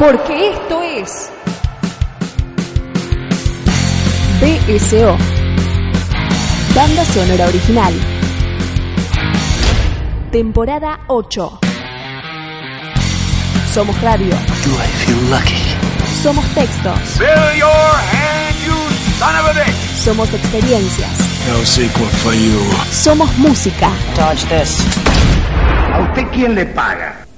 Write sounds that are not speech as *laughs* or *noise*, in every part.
Porque esto es BSO. Banda Sonora Original. Temporada 8. Somos radio. Do I feel lucky? Somos textos. Fill your hand, you son of a bitch! Somos experiencias. No sequel for you. Somos música. Dodge this. ¿A usted quién le paga?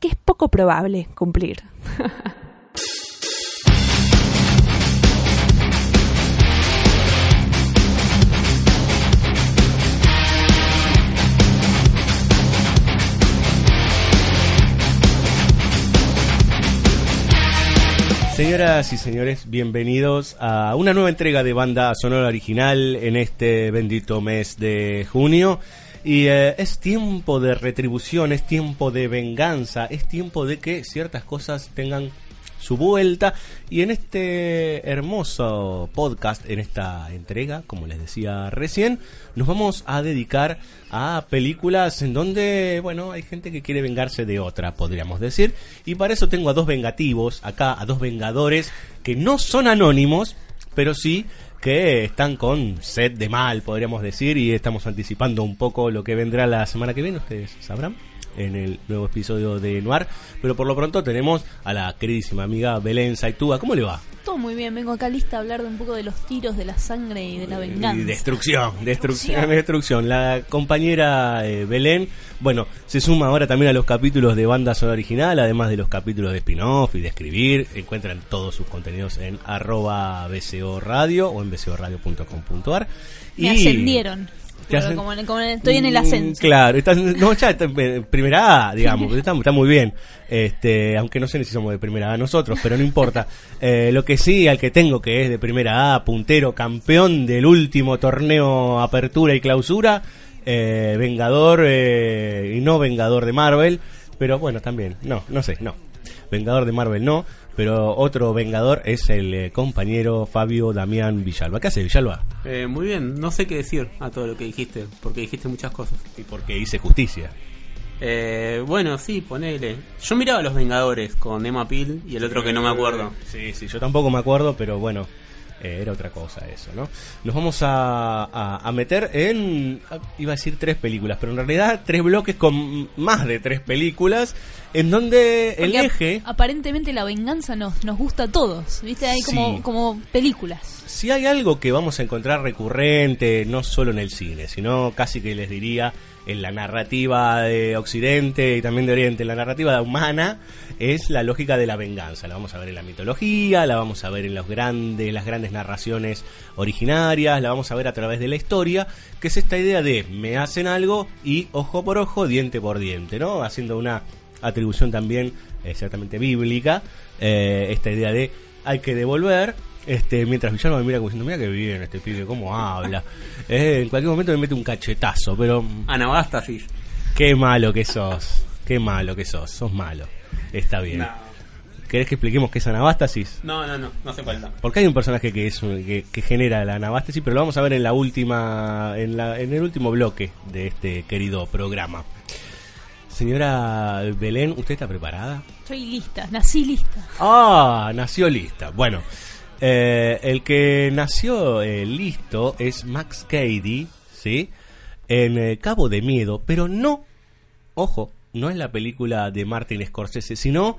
que es poco probable cumplir. Señoras y señores, bienvenidos a una nueva entrega de banda sonora original en este bendito mes de junio. Y eh, es tiempo de retribución, es tiempo de venganza, es tiempo de que ciertas cosas tengan su vuelta. Y en este hermoso podcast, en esta entrega, como les decía recién, nos vamos a dedicar a películas en donde, bueno, hay gente que quiere vengarse de otra, podríamos decir. Y para eso tengo a dos vengativos, acá a dos vengadores que no son anónimos, pero sí que están con sed de mal, podríamos decir, y estamos anticipando un poco lo que vendrá la semana que viene, ustedes sabrán en el nuevo episodio de Noir, pero por lo pronto tenemos a la queridísima amiga Belén Saitúa, ¿cómo le va? Todo muy bien, vengo acá lista a hablar de un poco de los tiros, de la sangre y de la venganza. Y destrucción, destrucción, destrucción. La compañera eh, Belén, bueno, se suma ahora también a los capítulos de banda sonora original, además de los capítulos de spin-off y de escribir. Encuentran todos sus contenidos en arroba BCO Radio o en bcoradio.com.ar. Me ascendieron. Te hacen- como, en- como en- estoy en el Mm, ascenso. Claro, estás, no, ya está en primera A, *laughs* digamos, está, está muy bien. Este, aunque no sé si somos de primera A nosotros, pero no importa. *laughs* Eh, lo que sí, al que tengo que es de primera A, puntero, campeón del último torneo Apertura y Clausura, eh, Vengador eh, y no Vengador de Marvel, pero bueno, también, no, no sé, no. Vengador de Marvel no, pero otro Vengador es el eh, compañero Fabio Damián Villalba. ¿Qué hace Villalba? Eh, muy bien, no sé qué decir a todo lo que dijiste, porque dijiste muchas cosas. Y porque hice justicia. Eh, bueno, sí, ponele. Yo miraba Los Vengadores con Emma Peel y el otro que no me acuerdo. Sí, sí, yo tampoco me acuerdo, pero bueno, eh, era otra cosa eso, ¿no? Nos vamos a, a- a meter en, iba a decir tres películas, pero en realidad tres bloques con más de tres películas, en donde el Porque eje, Aparentemente la venganza nos, nos gusta a todos. ¿Viste? Hay como, Sí. como películas. si hay algo que vamos a encontrar recurrente, no solo en el cine, sino casi que les diría en la narrativa de Occidente y también de Oriente, en la narrativa humana, es la lógica de la venganza. La vamos a ver en la mitología, la vamos a ver en los grandes, las grandes narraciones originarias, la vamos a ver a través de la historia, que es esta idea de me hacen algo y ojo por ojo, diente por diente, ¿no? Haciendo una atribución también exactamente bíblica, eh, esta idea de hay que devolver, este, mientras Villano me mira como diciendo, mira que bien este pibe, cómo habla. *laughs* Eh, en cualquier momento me mete un cachetazo, pero Anabastasis. qué malo que sos, qué malo que sos, sos malo. Está bien. ¿Querés que expliquemos qué es anabastasis? No, no, no, no hace falta. Porque hay un personaje que es un- que, que genera la anabastasis, pero lo vamos a ver en la última, en, la, en el último bloque de este querido programa. Señora Belén, ¿usted está preparada? Estoy lista, nací lista. Ah, nació lista. Bueno, eh, el que nació eh, listo es Max Cady, ¿sí? En eh, Cabo de Miedo, pero no, ojo, no es la película de Martin Scorsese, sino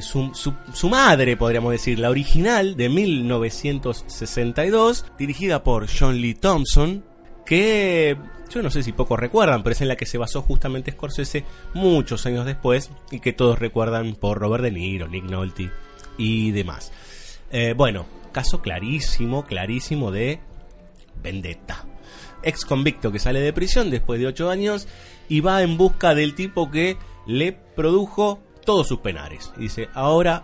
su, su, su madre, podríamos decir, la original de 1962, dirigida por John Lee Thompson, que yo no sé si pocos recuerdan, pero es en la que se basó justamente Scorsese muchos años después y que todos recuerdan por Robert De Niro, Nick Nolte y demás. Eh, bueno, caso clarísimo, clarísimo de vendetta. Ex convicto que sale de prisión después de 8 años y va en busca del tipo que le produjo todos sus penares. Y dice, ahora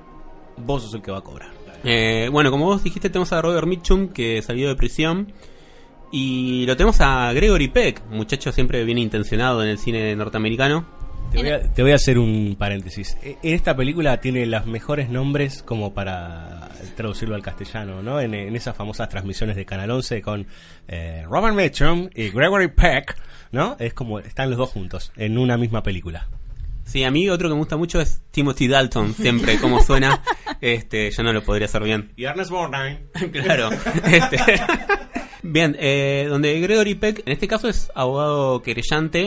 vos sos el que va a cobrar. Eh, bueno, como vos dijiste, tenemos a Robert Mitchum que salió de prisión. Y lo tenemos a Gregory Peck, muchacho siempre bien intencionado en el cine norteamericano. Te voy, a, te voy a hacer un paréntesis. E- En esta película tiene los mejores nombres como para traducirlo al castellano, ¿no? En, en esas famosas transmisiones de Canal 11 con eh, Robert Mitchum y Gregory Peck, ¿no? Es como están los dos juntos en una misma película. Sí, a mí otro que me gusta mucho es Timothy Dalton, siempre como suena. *laughs* Este, yo no lo podría hacer bien. Y Ernest Borgnine. *laughs* claro. Este, *laughs* Bien, eh, donde Gregory Peck, en este caso es abogado querellante,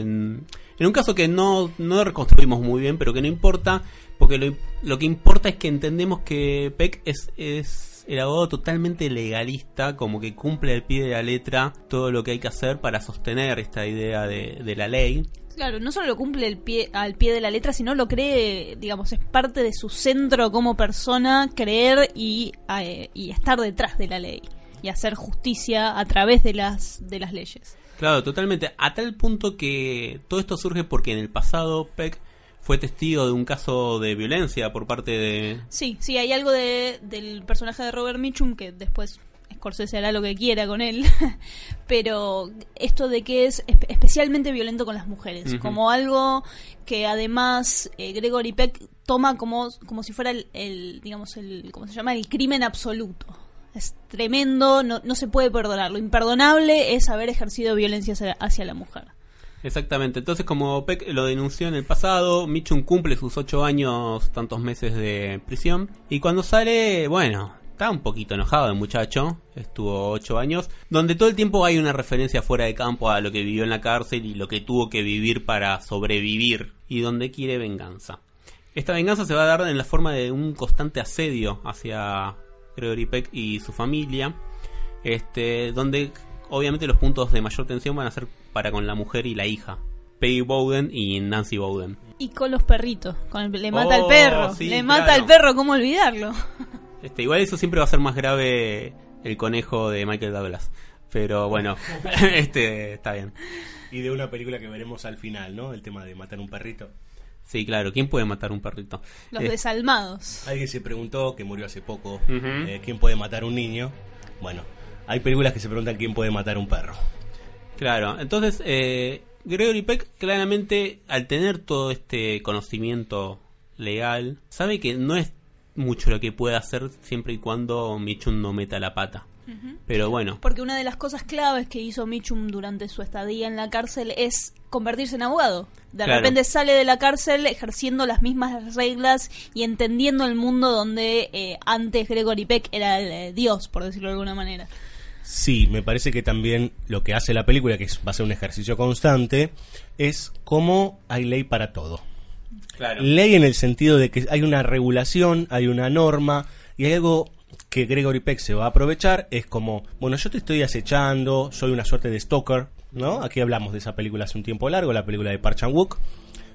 en, en un caso que no, no reconstruimos muy bien, pero que no importa, porque lo, lo que importa es que entendemos que Peck es, es el abogado totalmente legalista, como que cumple al pie de la letra todo lo que hay que hacer para sostener esta idea de, de la ley. Claro, no solo lo cumple el pie, al pie de la letra, sino lo cree, digamos, es parte de su centro como persona, creer y, eh, y estar detrás de la ley y hacer justicia a través de las, de las leyes. Claro, totalmente. A tal punto que todo esto surge porque en el pasado Peck fue testigo de un caso de violencia por parte de... Sí, sí, hay algo de, del personaje de Robert Mitchum que después Scorsese hará lo que quiera con él, *laughs* pero esto de que es espe- especialmente violento con las mujeres, como algo que además eh, Gregory Peck toma como, como si fuera el, el, digamos, el, ¿cómo se llama? El crimen absoluto. Es tremendo, no, no se puede perdonar. Lo imperdonable es haber ejercido violencia hacia, hacia la mujer. Exactamente. Entonces, como Peck lo denunció en el pasado, Mitchum cumple sus ocho años, tantos meses de prisión. Y cuando sale, bueno, está un poquito enojado el muchacho. Estuvo ocho años. Donde todo el tiempo hay una referencia fuera de campo a lo que vivió en la cárcel y lo que tuvo que vivir para sobrevivir. Y donde quiere venganza. Esta venganza se va a dar en la forma de un constante asedio hacia Gregory Peck y su familia. Este, donde obviamente los puntos de mayor tensión van a ser para con la mujer y la hija. Peggy Bowden y Nancy Bowden. Y con los perritos, con el- le mata al Oh, perro, sí, le mata claro. al perro, ¿cómo olvidarlo? *laughs* Este, igual eso siempre va a ser más grave el conejo de Michael Douglas. Pero bueno, *laughs* *laughs* este está bien. Y de una película que veremos al final, ¿no? El tema de matar un perrito. Sí, claro, ¿quién puede matar un perrito? Los Eh, desalmados. Alguien se preguntó, que murió hace poco, eh, ¿quién puede matar un niño? Bueno, hay películas que se preguntan quién puede matar un perro. Claro, entonces eh, Gregory Peck claramente al tener todo este conocimiento legal, sabe que no es mucho lo que puede hacer siempre y cuando Mitchum no meta la pata. Pero bueno, Porque una de las cosas claves que hizo Mitchum durante su estadía en la cárcel es convertirse en abogado. De Claro. repente sale de la cárcel ejerciendo las mismas reglas y entendiendo el mundo donde eh, antes Gregory Peck era el eh, dios, por decirlo de alguna manera. Sí, me parece que también lo que hace la película, que es- va a ser un ejercicio constante, es cómo hay ley para todo. claro. Ley en el sentido de que hay una regulación, hay una norma y hay algo que Gregory Peck se va a aprovechar, es como, bueno, yo te estoy acechando, soy una suerte de stalker, ¿no? Aquí hablamos de esa película hace un tiempo largo, la película de Park Chan-wook,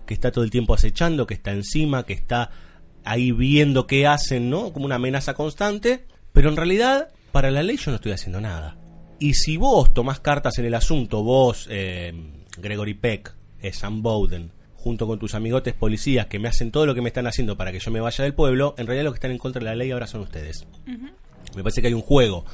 que está todo el tiempo acechando, que está encima, que está ahí viendo qué hacen, ¿no? Como una amenaza constante, pero en realidad, para la ley yo no estoy haciendo nada. Y si vos tomás cartas en el asunto, vos, eh, Gregory Peck, eh, Sam Bowden, junto con tus amigotes policías que me hacen todo lo que me están haciendo para que yo me vaya del pueblo, en realidad los que están en contra de la ley ahora son ustedes. Me parece que hay un juego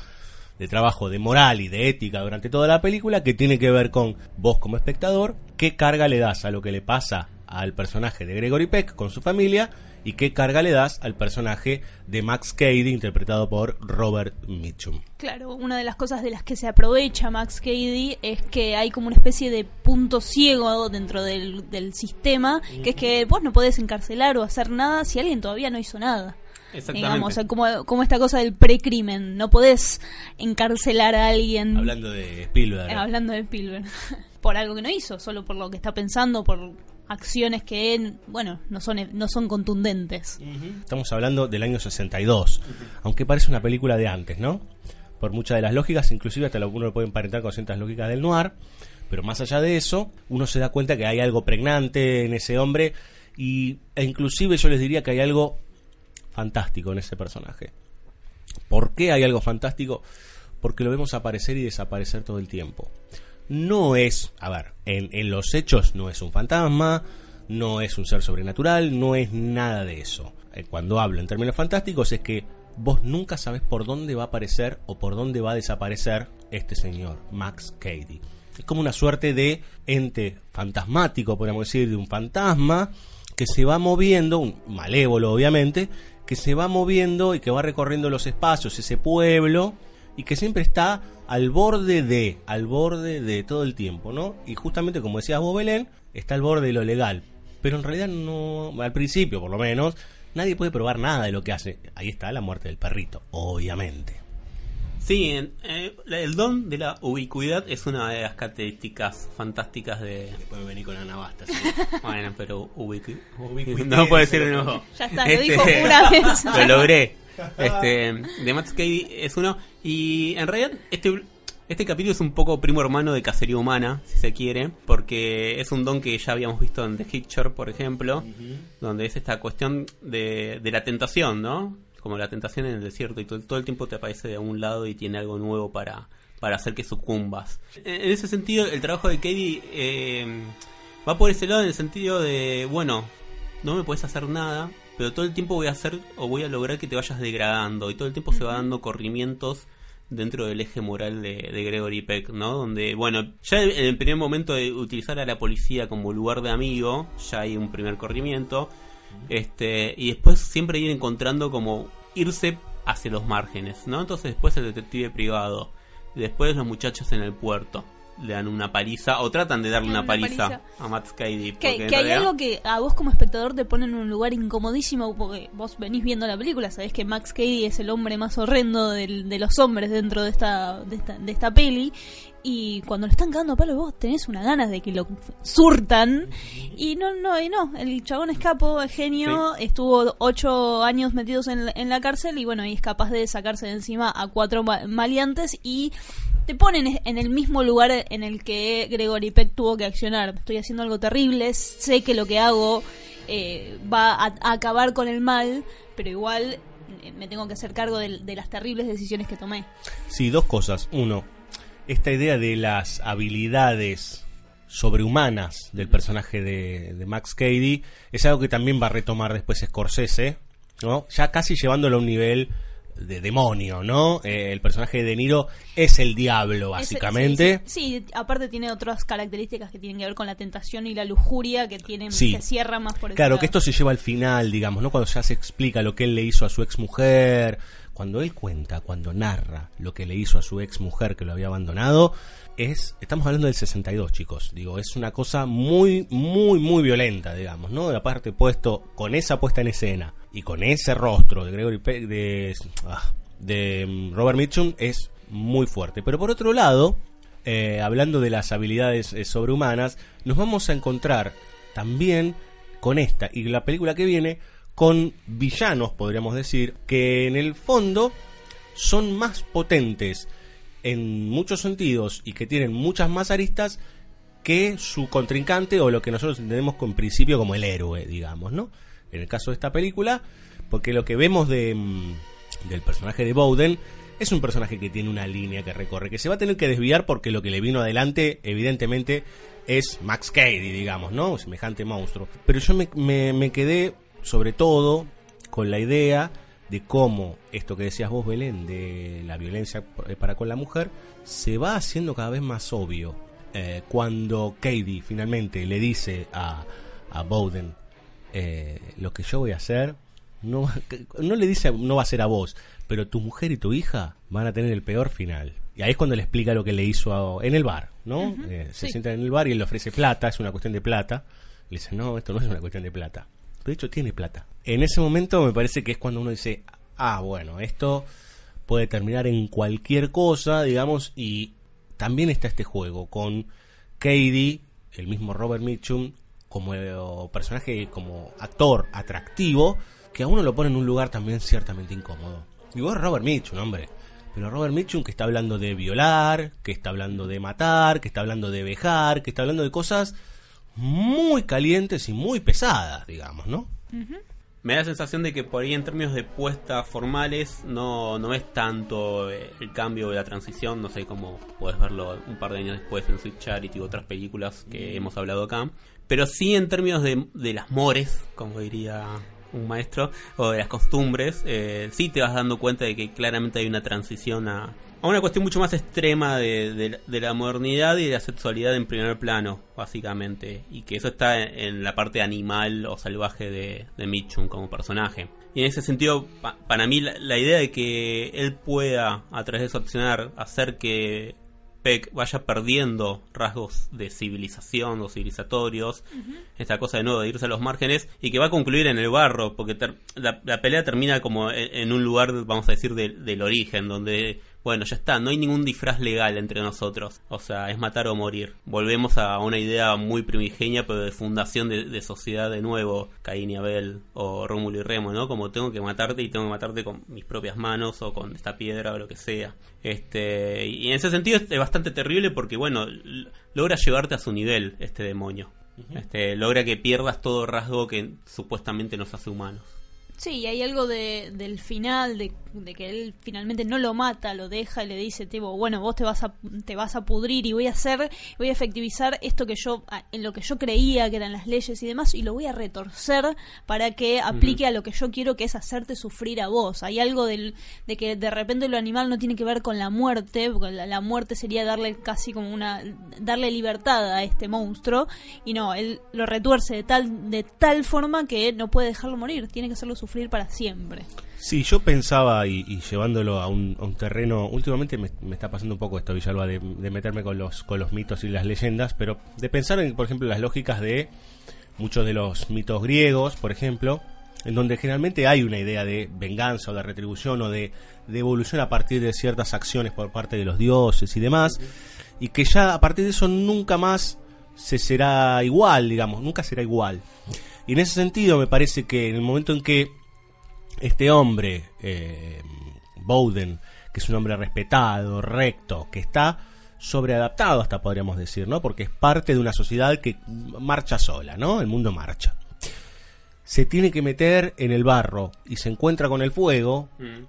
de trabajo de moral y de ética durante toda la película que tiene que ver con vos como espectador, qué carga le das a lo que le pasa al personaje de Gregory Peck con su familia y qué carga le das al personaje de Max Cady interpretado por Robert Mitchum. Claro, una de las cosas de las que se aprovecha Max Cady es que hay como una especie de punto ciego dentro del, del sistema, que es que vos no podés encarcelar o hacer nada si alguien todavía no hizo nada. Exactamente. Digamos, o sea, como, como esta cosa del precrimen, no podés encarcelar a alguien Hablando de Spielberg. eh, hablando de Spielberg. *laughs* por algo que no hizo, solo por lo que está pensando, por acciones que, bueno, no son, no son contundentes. Estamos hablando del año 62, aunque parece una película de antes, ¿no? Por muchas de las lógicas, inclusive hasta uno lo puede emparentar con ciertas lógicas del noir, pero más allá de eso, uno se da cuenta que hay algo pregnante en ese hombre y, e inclusive yo les diría que hay algo fantástico en ese personaje. ¿Por qué hay algo fantástico? Porque lo vemos aparecer y desaparecer todo el tiempo no es, a ver, en, los hechos no es un fantasma, no es un ser sobrenatural, no es nada de eso. Eh, cuando hablo en términos fantásticos es que vos nunca sabes por dónde va a aparecer o por dónde va a desaparecer este señor, Max Cady. Es como una suerte de ente fantasmático, podríamos decir, de un fantasma que se va moviendo, un malévolo obviamente, que se va moviendo y que va recorriendo los espacios, ese pueblo, y que siempre está al borde de, al borde de todo el tiempo, ¿no? Y justamente como decías vos, Belén, está al borde de lo legal. Pero en realidad no, al principio por lo menos, nadie puede probar nada de lo que hace. Ahí está la muerte del perrito, obviamente. Sí, eh, el don de la ubicuidad es una de las características fantásticas de... Pueden venir con Anabasta. *laughs* bueno, pero ubicu... No puedo decir de nuevo. *laughs* Ya está, lo dijo este, pura *laughs* vez. Lo logré. *laughs* Este, de Max Cady es uno. Y en realidad, este, este capítulo es un poco primo hermano de Cacería Humana, si se quiere, porque es un don que ya habíamos visto en The Hitcher, por ejemplo, donde es esta cuestión de, de la tentación, ¿no? Como la tentación en el desierto y todo, el tiempo te aparece de un lado y tiene algo nuevo para, para hacer que sucumbas. En, ese sentido, el trabajo de Cady eh, va por ese lado en el sentido de, bueno, no me puedes hacer nada, pero todo el tiempo voy a hacer o voy a lograr que te vayas degradando y todo el tiempo se va dando corrimientos dentro del eje moral de, Gregory Peck, ¿no? Donde, bueno, ya en el primer momento de utilizar a la policía como lugar de amigo, ya hay un primer corrimiento, este, y después siempre ir encontrando como irse hacia los márgenes, ¿no? Entonces después el detective privado, después los muchachos en el puerto, le dan una paliza o tratan de darle una, paliza, a Matt Skady. Que, hay algo que a vos como espectador te pone en un lugar incomodísimo porque vos venís viendo la película, sabés que Max Cady es el hombre más horrendo de los hombres dentro de esta, de esta, de esta peli y cuando le están cagando a palo vos tenés una ganas de que lo surtan y no, no, y no, el chabón escapó, el genio, estuvo ocho años metidos en, en la cárcel y bueno, y es capaz de sacarse de encima a cuatro maleantes y te ponen en el mismo lugar en el que Gregory Peck tuvo que accionar. Estoy haciendo algo terrible, sé que lo que hago eh, va a, acabar con el mal, pero igual eh, me tengo que hacer cargo de, las terribles decisiones que tomé. Sí, dos cosas. Uno, esta idea de las habilidades sobrehumanas del personaje de, de Max Cady es algo que también va a retomar después Scorsese, ¿no? Ya casi llevándolo a un nivel de demonio, ¿no? Eh, el personaje de De Niro es el diablo, básicamente. sí, aparte tiene otras características que tienen que ver con la tentación y la lujuria que tienen, se cierra más por Claro, que esto se lleva al final, digamos, ¿no? Cuando ya se explica lo que él le hizo a su ex mujer, cuando él cuenta, cuando narra lo que le hizo a su ex mujer que lo había abandonado, es, estamos hablando del 62, chicos. Digo, es una cosa muy, muy, muy violenta, digamos, ¿no? Aparte puesto con esa puesta en escena y con ese rostro de Gregory Peck, de, ah, de mm, Robert Mitchum es muy fuerte. Pero por otro lado, eh, hablando de las habilidades eh, sobrehumanas, nos vamos a encontrar también con esta y la película que viene con villanos, podríamos decir, que en el fondo son más potentes en muchos sentidos y que tienen muchas más aristas que su contrincante o lo que nosotros entendemos con principio como el héroe, digamos, ¿no? en el caso de esta película, porque lo que vemos de, mm, del personaje de Bowden es un personaje que tiene una línea que recorre, que se va a tener que desviar porque lo que le vino adelante, evidentemente, es Max Cady, digamos, ¿no? Semejante monstruo. Pero yo me, me, quedé, sobre todo, con la idea de cómo esto que decías vos, Belén, de la violencia para con la mujer, se va haciendo cada vez más obvio. Eh, cuando Cady finalmente le dice a, a Bowden eh, lo que yo voy a hacer, no, *laughs* no le dice, no va a ser a vos, pero tu mujer y tu hija van a tener el peor final. Y ahí es cuando le explica lo que le hizo en el bar, ¿no? Eh, se sienta en el bar y él le ofrece plata, es una cuestión de plata. Le dice, no, esto no es una cuestión de plata. De hecho, tiene plata. En ese momento me parece que es cuando uno dice, ah, bueno, esto puede terminar en cualquier cosa, digamos, y también está este juego con Cady, el mismo Robert Mitchum, como personaje, como actor atractivo, que a uno lo pone en un lugar también ciertamente incómodo. Y vos Robert Mitchum, hombre. Pero Robert Mitchum que está hablando de violar, que está hablando de matar, que está hablando de vejar, que está hablando de cosas muy calientes y muy pesadas, digamos, ¿no? Me da la sensación de que por ahí en términos de puestas formales no, no es tanto eh, el cambio de la transición, no sé cómo puedes verlo un par de años después en Sweet Charity y otras películas que hemos hablado acá, pero sí en términos de, de las mores, como diría un maestro, o de las costumbres, eh, sí te vas dando cuenta de que claramente hay una transición a, a una cuestión mucho más extrema de, la modernidad y de la sexualidad en primer plano, básicamente. Y que eso está en, la parte animal o salvaje de, de Mitchum como personaje. Y en ese sentido, para mí, la, idea de que él pueda, a través de su accionar, hacer que Peck vaya perdiendo rasgos de civilización o civilizatorios, esta cosa de nuevo de irse a los márgenes, y que va a concluir en el barro, porque la, pelea termina como en, un lugar, vamos a decir, del origen, donde bueno, ya está, no hay ningún disfraz legal entre nosotros. O sea, es matar o morir. Volvemos a una idea muy primigenia, pero de fundación de, sociedad de nuevo, Caín y Abel o Rómulo y Remo, ¿no? Como tengo que matarte y tengo que matarte con mis propias manos o con esta piedra o lo que sea. Este, y en ese sentido es bastante terrible porque, bueno, logra llevarte a su nivel este demonio. Este, logra que pierdas todo rasgo que supuestamente nos hace humanos. Sí, hay algo de, del final, de, que él finalmente no lo mata, lo deja y le dice, tipo, bueno, vos te vas a, te vas a pudrir y voy a hacer, voy a efectivizar esto que yo, en lo que yo creía que eran las leyes y demás, y lo voy a retorcer para que aplique a lo que yo quiero, que es hacerte sufrir a vos. Hay algo del, de que de repente lo animal no tiene que ver con la muerte, porque la, la muerte sería darle casi como una, darle libertad a este monstruo, y no, él lo retuerce de tal, de tal forma que no puede dejarlo morir, tiene que hacerlo sufrir para siempre. Sí, yo pensaba y, llevándolo a un, terreno, últimamente me, está pasando un poco esto, Villalba, de, meterme con los, mitos y las leyendas, pero de pensar en, por ejemplo, las lógicas de muchos de los mitos griegos, por ejemplo, en donde generalmente hay una idea de venganza o de retribución o de evolución a partir de ciertas acciones por parte de los dioses y demás, y que ya a partir de eso nunca más se será igual, digamos, nunca será igual. Y en ese sentido me parece que en el momento en que este hombre, eh, Bowden, que es un hombre respetado, recto, que está sobreadaptado hasta podríamos decir, ¿no? Porque es parte de una sociedad que marcha sola, ¿no? El mundo marcha. Se tiene que meter en el barro y se encuentra con el fuego. Mm.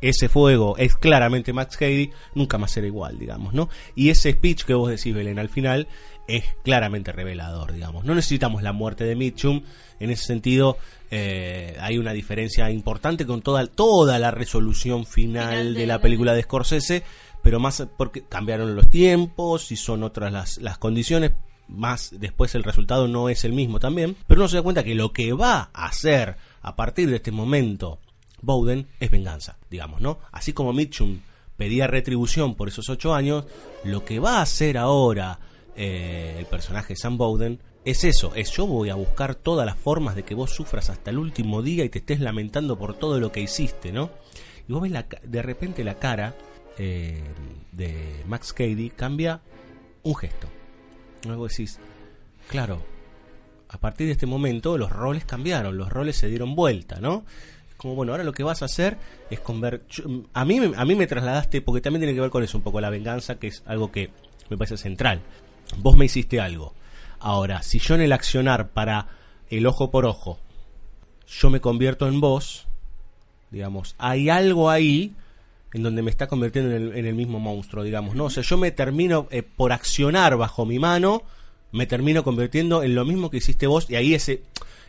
Ese fuego es claramente Max Cady, nunca más será igual, digamos, ¿no? Y ese speech que vos decís, Belén, al final es claramente revelador, digamos. No necesitamos la muerte de Mitchum, en ese sentido eh, hay una diferencia importante con toda, toda la resolución final, de, la, película de Scorsese, pero más porque cambiaron los tiempos y son otras las, las condiciones, más después el resultado no es el mismo también, pero uno se da cuenta que lo que va a hacer a partir de este momento Bowden es venganza, digamos, ¿no? Así como Mitchum pedía retribución por esos ocho años, lo que va a hacer ahora eh, el personaje Sam Bowden es eso, es yo voy a buscar todas las formas de que vos sufras hasta el último día y te estés lamentando por todo lo que hiciste, ¿no? Y vos ves la, de repente la cara eh, de Max Cady cambia un gesto. Luego decís, claro, a partir de este momento los roles cambiaron, los roles se dieron vuelta, ¿no? Como bueno, ahora lo que vas a hacer es convertir... A mí, a mí me trasladaste, porque también tiene que ver con eso un poco, la venganza, que es algo que me parece central vos me hiciste algo. Ahora, si yo en el accionar para el ojo por ojo, yo me convierto en vos, digamos, hay algo ahí en donde me está convirtiendo en el, mismo monstruo, digamos, ¿no? O sea, yo me termino, eh, por accionar bajo mi mano, me termino convirtiendo en lo mismo que hiciste vos, y ahí ese,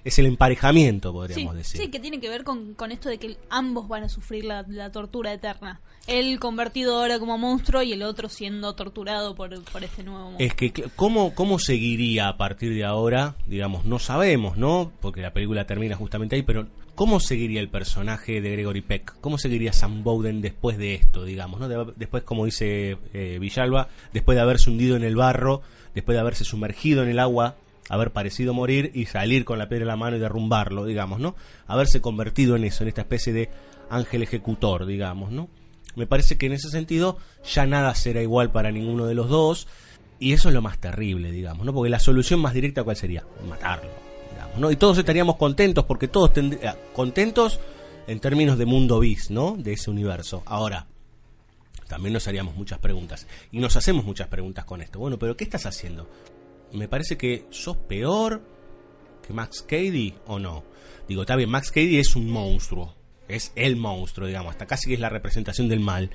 es el emparejamiento, podríamos decir. Sí, que tiene que ver con, esto de que ambos van a sufrir la, tortura eterna. Él convertido ahora como monstruo y el otro siendo torturado por, este nuevo monstruo. Es que, ¿cómo, ¿cómo seguiría a partir de ahora? Digamos, no sabemos, ¿no? Porque la película termina justamente ahí, pero ¿cómo seguiría el personaje de Gregory Peck? ¿Cómo seguiría Sam Bowden después de esto, digamos? ¿no? después, como dice eh, Villalba, después de haberse hundido en el barro, después de haberse sumergido en el agua haber parecido morir y salir con la piedra en la mano y derrumbarlo, digamos, ¿no? Haberse convertido en eso, en esta especie de ángel ejecutor, digamos, ¿no? Me parece que en ese sentido ya nada será igual para ninguno de los dos Y eso es lo más terrible, digamos, ¿no? Porque la solución más directa, ¿cuál sería? Matarlo, digamos, ¿no? Y todos estaríamos contentos, porque todos tendrían contentos en términos de mundo bis, ¿no? De ese universo. Ahora, también nos haríamos muchas preguntas. Y nos hacemos muchas preguntas con esto. Bueno, pero ¿qué estás haciendo? Me parece que sos peor que Max Cady o no. Digo, está bien, Max Cady es un monstruo. Es el monstruo, digamos. Hasta casi que es la representación del mal.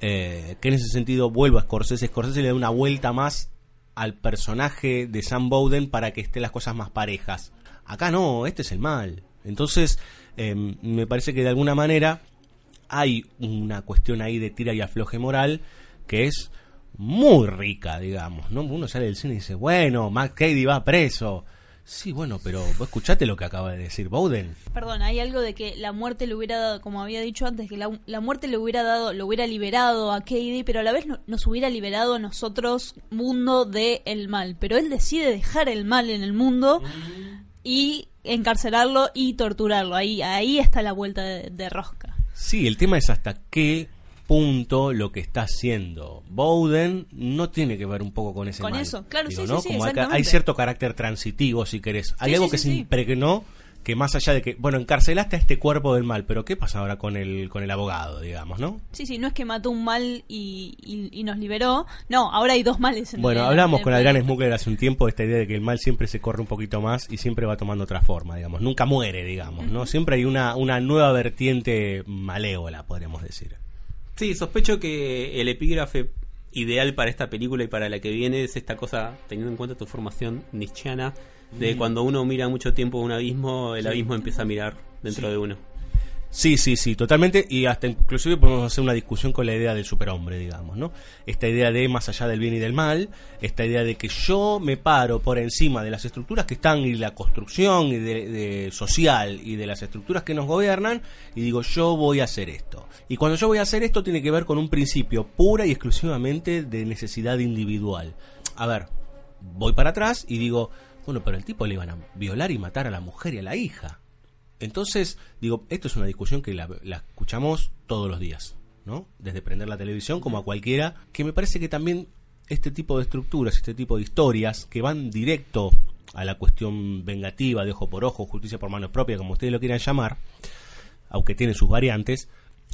Eh, que en ese sentido vuelvo a Scorsese. Scorsese le da una vuelta más al personaje de Sam Bowden para que estén las cosas más parejas. Acá no, este es el mal. Entonces, em, me parece que de alguna manera hay una cuestión ahí de tira y afloje moral que es muy rica, digamos. ¿no? Uno sale del cine y dice, bueno, Max Cady va preso. Sí, bueno, pero vos escuchate lo que acaba de decir Bowden. Perdón, hay algo de que la muerte le hubiera dado, como había dicho antes, que la, la muerte le hubiera dado, lo hubiera liberado a Cady, pero a la vez no, nos hubiera liberado a nosotros, mundo, del el mal. Pero él decide dejar el mal en el mundo y encarcelarlo y torturarlo. Ahí, ahí está la vuelta de, de rosca. Sí, el tema es hasta qué punto lo que está haciendo Bowden no tiene que ver un poco con ese Con mal. eso, claro, sí, ¿no? sí, Como hay, cierto carácter transitivo, si querés. Hay algo que se impregnó que más allá de que, bueno, encarcelaste a este cuerpo del mal, pero ¿qué pasa ahora con el, con el abogado, digamos, no? Sí, sí, no es que mató un mal y, y- y nos liberó. No, ahora hay dos males en Bueno, en- hablamos en- con Adrián Smugler hace un tiempo de esta idea de que el mal siempre se corre un poquito más y siempre va tomando otra forma, digamos. Nunca muere, digamos, ¿no? Siempre hay una, una nueva vertiente malévola, podríamos decir. Sí, sospecho que el epígrafe ideal para esta película y para la que viene es esta cosa, teniendo en cuenta tu formación nietzscheana, de Mm. cuando uno mira mucho tiempo un abismo, el Sí. abismo empieza a mirar dentro Sí. de uno. Sí, sí, sí, totalmente. Y hasta inclusive podemos hacer una discusión con la idea del superhombre, digamos, ¿no? Esta idea de más allá del bien y del mal, esta idea de que yo me paro por encima de las estructuras que están y la construcción y de, de social y de las estructuras que nos gobiernan y digo yo voy a hacer esto. Y cuando yo voy a hacer esto tiene que ver con un principio pura y exclusivamente de necesidad individual. A ver, voy para atrás y digo, bueno, pero el tipo le iban a violar y matar a la mujer y a la hija. Entonces, digo, esto es una discusión que la, la escuchamos todos los días, ¿no? Desde prender la televisión como a cualquiera, que me parece que también este tipo de estructuras, este tipo de historias que van directo a la cuestión vengativa de ojo por ojo, justicia por mano propia, como ustedes lo quieran llamar, aunque tiene sus variantes.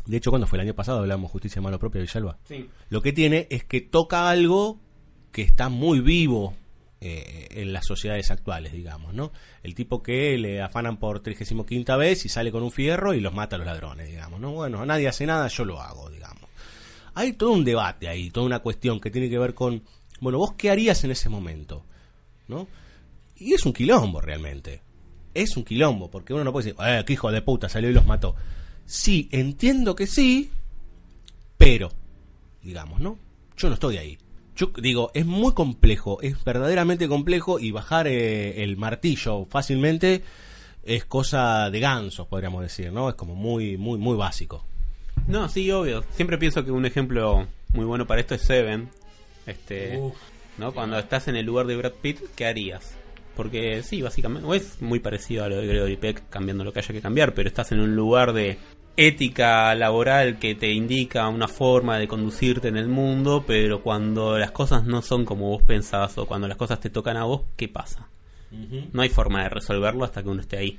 De hecho, cuando fue el año pasado hablamos justicia por mano propia de Villalba. Sí. Lo que tiene es que toca algo que está muy vivo eh, en las sociedades actuales, digamos, ¿no? El tipo que le afanan por 35 vez y sale con un fierro y los mata a los ladrones, digamos, ¿no? Bueno, nadie hace nada, yo lo hago, digamos. Hay todo un debate ahí, toda una cuestión que tiene que ver con, bueno, vos qué harías en ese momento, ¿no? Y es un quilombo realmente. Es un quilombo, porque uno no puede decir, eh, qué hijo de puta, salió y los mató. Sí, entiendo que sí, pero, digamos, ¿no? Yo no estoy ahí. Yo digo, es muy complejo, es verdaderamente complejo y bajar eh, el martillo fácilmente es cosa de gansos, podríamos decir, ¿no? Es como muy, muy, muy básico. No, sí, obvio. Siempre pienso que un ejemplo muy bueno para esto es Seven. Este, ¿no? Cuando estás en el lugar de Brad Pitt, ¿qué harías? Porque sí, básicamente, o es muy parecido a lo de Gregory Peck, cambiando lo que haya que cambiar, pero estás en un lugar de ética laboral que te indica una forma de conducirte en el mundo, pero cuando las cosas no son como vos pensás o cuando las cosas te tocan a vos, ¿qué pasa? No hay forma de resolverlo hasta que uno esté ahí.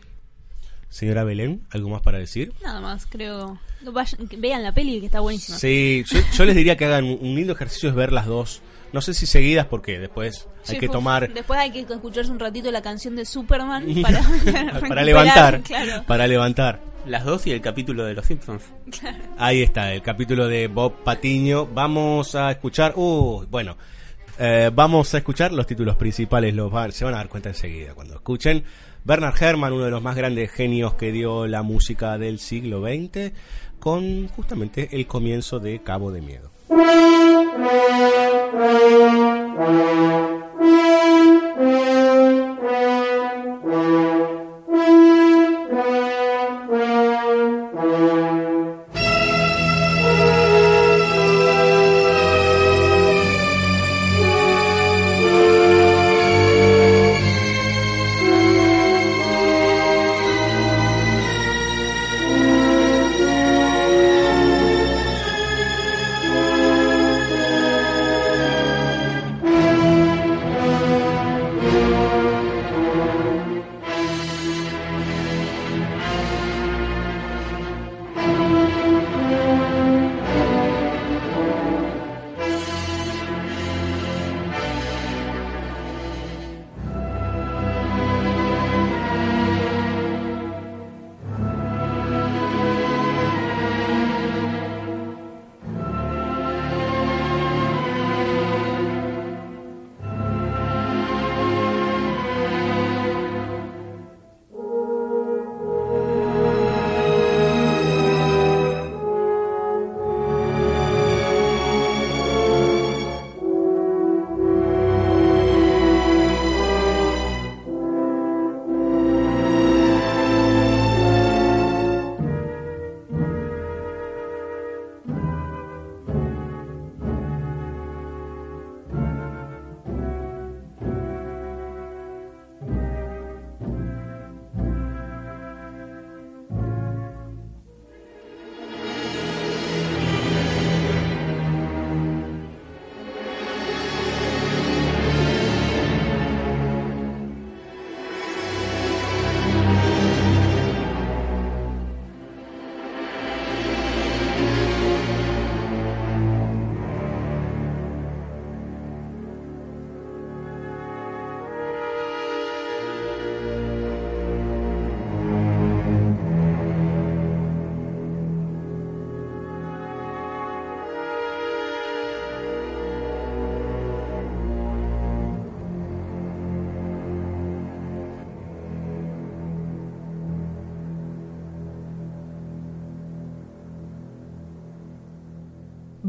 Señora Belén, ¿algo más para decir? Nada más, creo. Vayan- que vean la peli que está buenísima. Sí, yo, yo les diría que hagan un lindo ejercicio es ver las dos. No sé si seguidas porque después hay Sí, que tomar Después hay que escucharse un ratito la canción de Superman *laughs* para, *laughs* levantar, Claro. para levantar. Las dos y el capítulo de Los Simpsons. *laughs* Ahí está, el capítulo de Bob Patiño. Vamos a escuchar, uh, bueno, eh, vamos a escuchar los títulos principales, los van- se van a dar cuenta enseguida cuando escuchen. Bernard Herrmann, uno de los más grandes genios que dio la música del siglo XX, con justamente el comienzo de Cabo de Miedo. *laughs*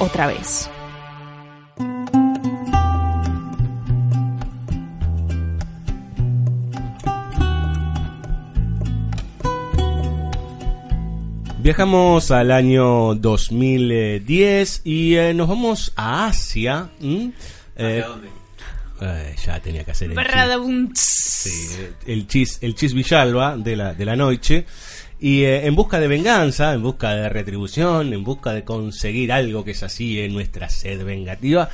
Otra vez. Viajamos al año 2010 y eh, nos vamos a Asia. ¿m? Eh, eh, ya tenía que hacer el chis, sí, el chis, el chis Villalba de la, de la noche. Y eh, en busca de venganza, en busca de retribución, en busca de conseguir algo que sacie nuestra sed vengativa,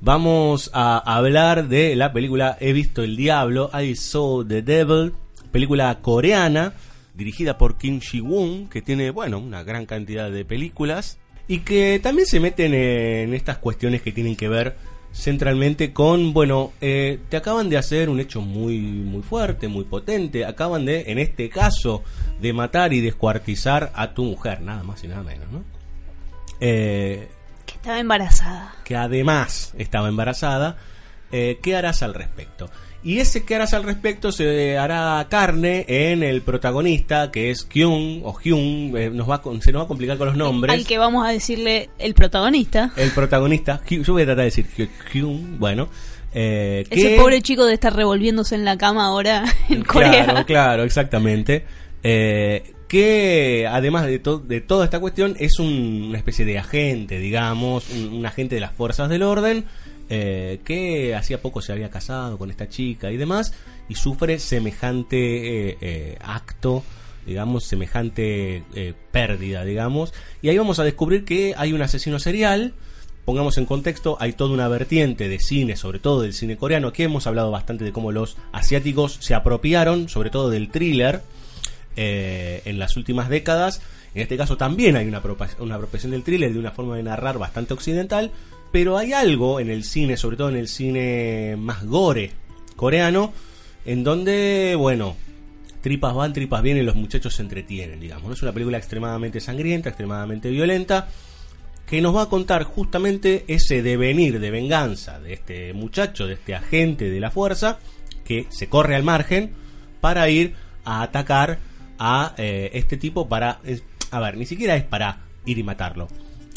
vamos a hablar de la película He visto el diablo, I saw the devil, película coreana dirigida por Kim Ji-woon, que tiene, bueno, una gran cantidad de películas y que también se meten en estas cuestiones que tienen que ver centralmente con, bueno, eh, te acaban de hacer un hecho muy, muy fuerte, muy potente, acaban de, en este caso, de matar y descuartizar a tu mujer, nada más y nada menos, ¿no? Eh, Que estaba embarazada. que además estaba embarazada, eh, ¿qué harás al respecto? Y ese que harás al respecto se hará carne en el protagonista, que es Kyung o Hyun, eh, nos va, se nos va a complicar con los nombres. Al que vamos a decirle el protagonista. El protagonista, yo voy a tratar de decir Hy- Hyun, bueno. eh, Ese que- pobre chico de estar revolviéndose en la cama ahora *laughs* en Corea. Claro, claro, exactamente. Eh, que además de, to- de toda esta cuestión es un- una especie de agente, digamos, un, un agente de las fuerzas del orden, eh, que hacía poco se había casado con esta chica y demás, y sufre semejante eh, eh, acto, digamos, semejante pérdida, digamos. Y ahí vamos a descubrir que hay un asesino serial. Pongamos en contexto, hay toda una vertiente de cine, sobre todo del cine coreano. Aquí hemos hablado bastante de cómo los asiáticos se apropiaron, sobre todo del thriller, en las últimas décadas. En este caso también hay una, una apropiación del thriller de una forma de narrar bastante occidental, pero hay algo en el cine, sobre todo en el cine más gore coreano, en donde, bueno, tripas van, tripas vienen, los muchachos se entretienen, digamos. Es una película extremadamente sangrienta, extremadamente violenta, que nos va a contar justamente ese devenir de venganza de este muchacho, de este agente de la fuerza, que se corre al margen para ir a atacar a eh, este tipo para... a ver, ni siquiera es para ir y matarlo,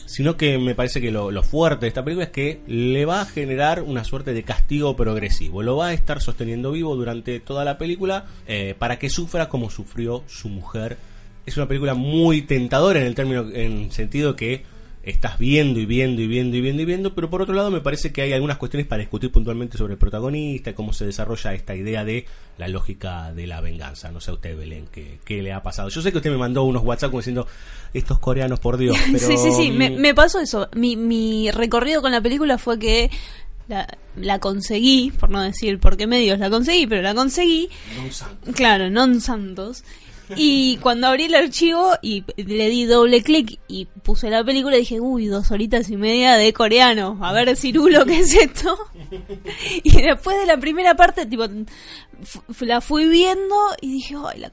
sino que me parece que lo, lo fuerte de esta película es que le va a generar una suerte de castigo progresivo. Lo va a estar sosteniendo vivo durante toda la película eh, para que sufra como sufrió su mujer. Es una película muy tentadora en el término, en sentido que estás viendo y viendo y viendo y viendo y viendo, pero por otro lado me parece que hay algunas cuestiones para discutir puntualmente sobre el protagonista, cómo se desarrolla esta idea de la lógica de la venganza. No sé a usted, Belén, qué, qué le ha pasado. Yo sé que usted me mandó unos WhatsApp como diciendo, estos coreanos, por Dios. *laughs* Pero, sí, sí, sí, me, mm, me pasó eso. Mi, mi recorrido con la película fue que la, la conseguí, por no decir por qué medios la conseguí, pero la conseguí. Claro, non santos. Y cuando abrí el archivo y le di doble clic y puse la película, dije, uy, dos horitas y media de coreano. A ver, Cirulo, ¿qué es esto? *laughs* Y después de la primera parte, tipo, la fui viendo y dije, ay, la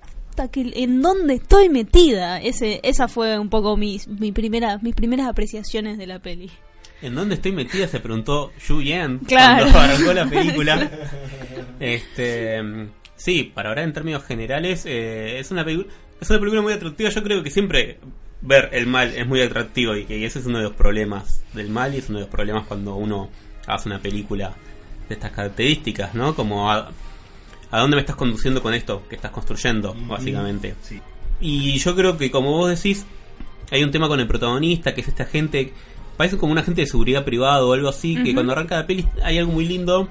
que, ¿en dónde estoy metida? Ese, esa fue un poco mis, mi primera, mis primeras apreciaciones de la peli. ¿En dónde estoy metida? Se preguntó Yu Yan Claro. cuando arrancó la película. *laughs* este, sí, para hablar en términos generales, eh, es una película es una película muy atractiva. Yo creo que siempre ver el mal es muy atractivo y que ese es uno de los problemas del mal y es uno de los problemas cuando uno hace una película de estas características, ¿no? Como a, a dónde me estás conduciendo con esto que estás construyendo, básicamente. sí. Y yo creo que, como vos decís, hay un tema con el protagonista, que es este agente, parece como un agente de seguridad privado o algo así, que cuando arranca la peli hay algo muy lindo.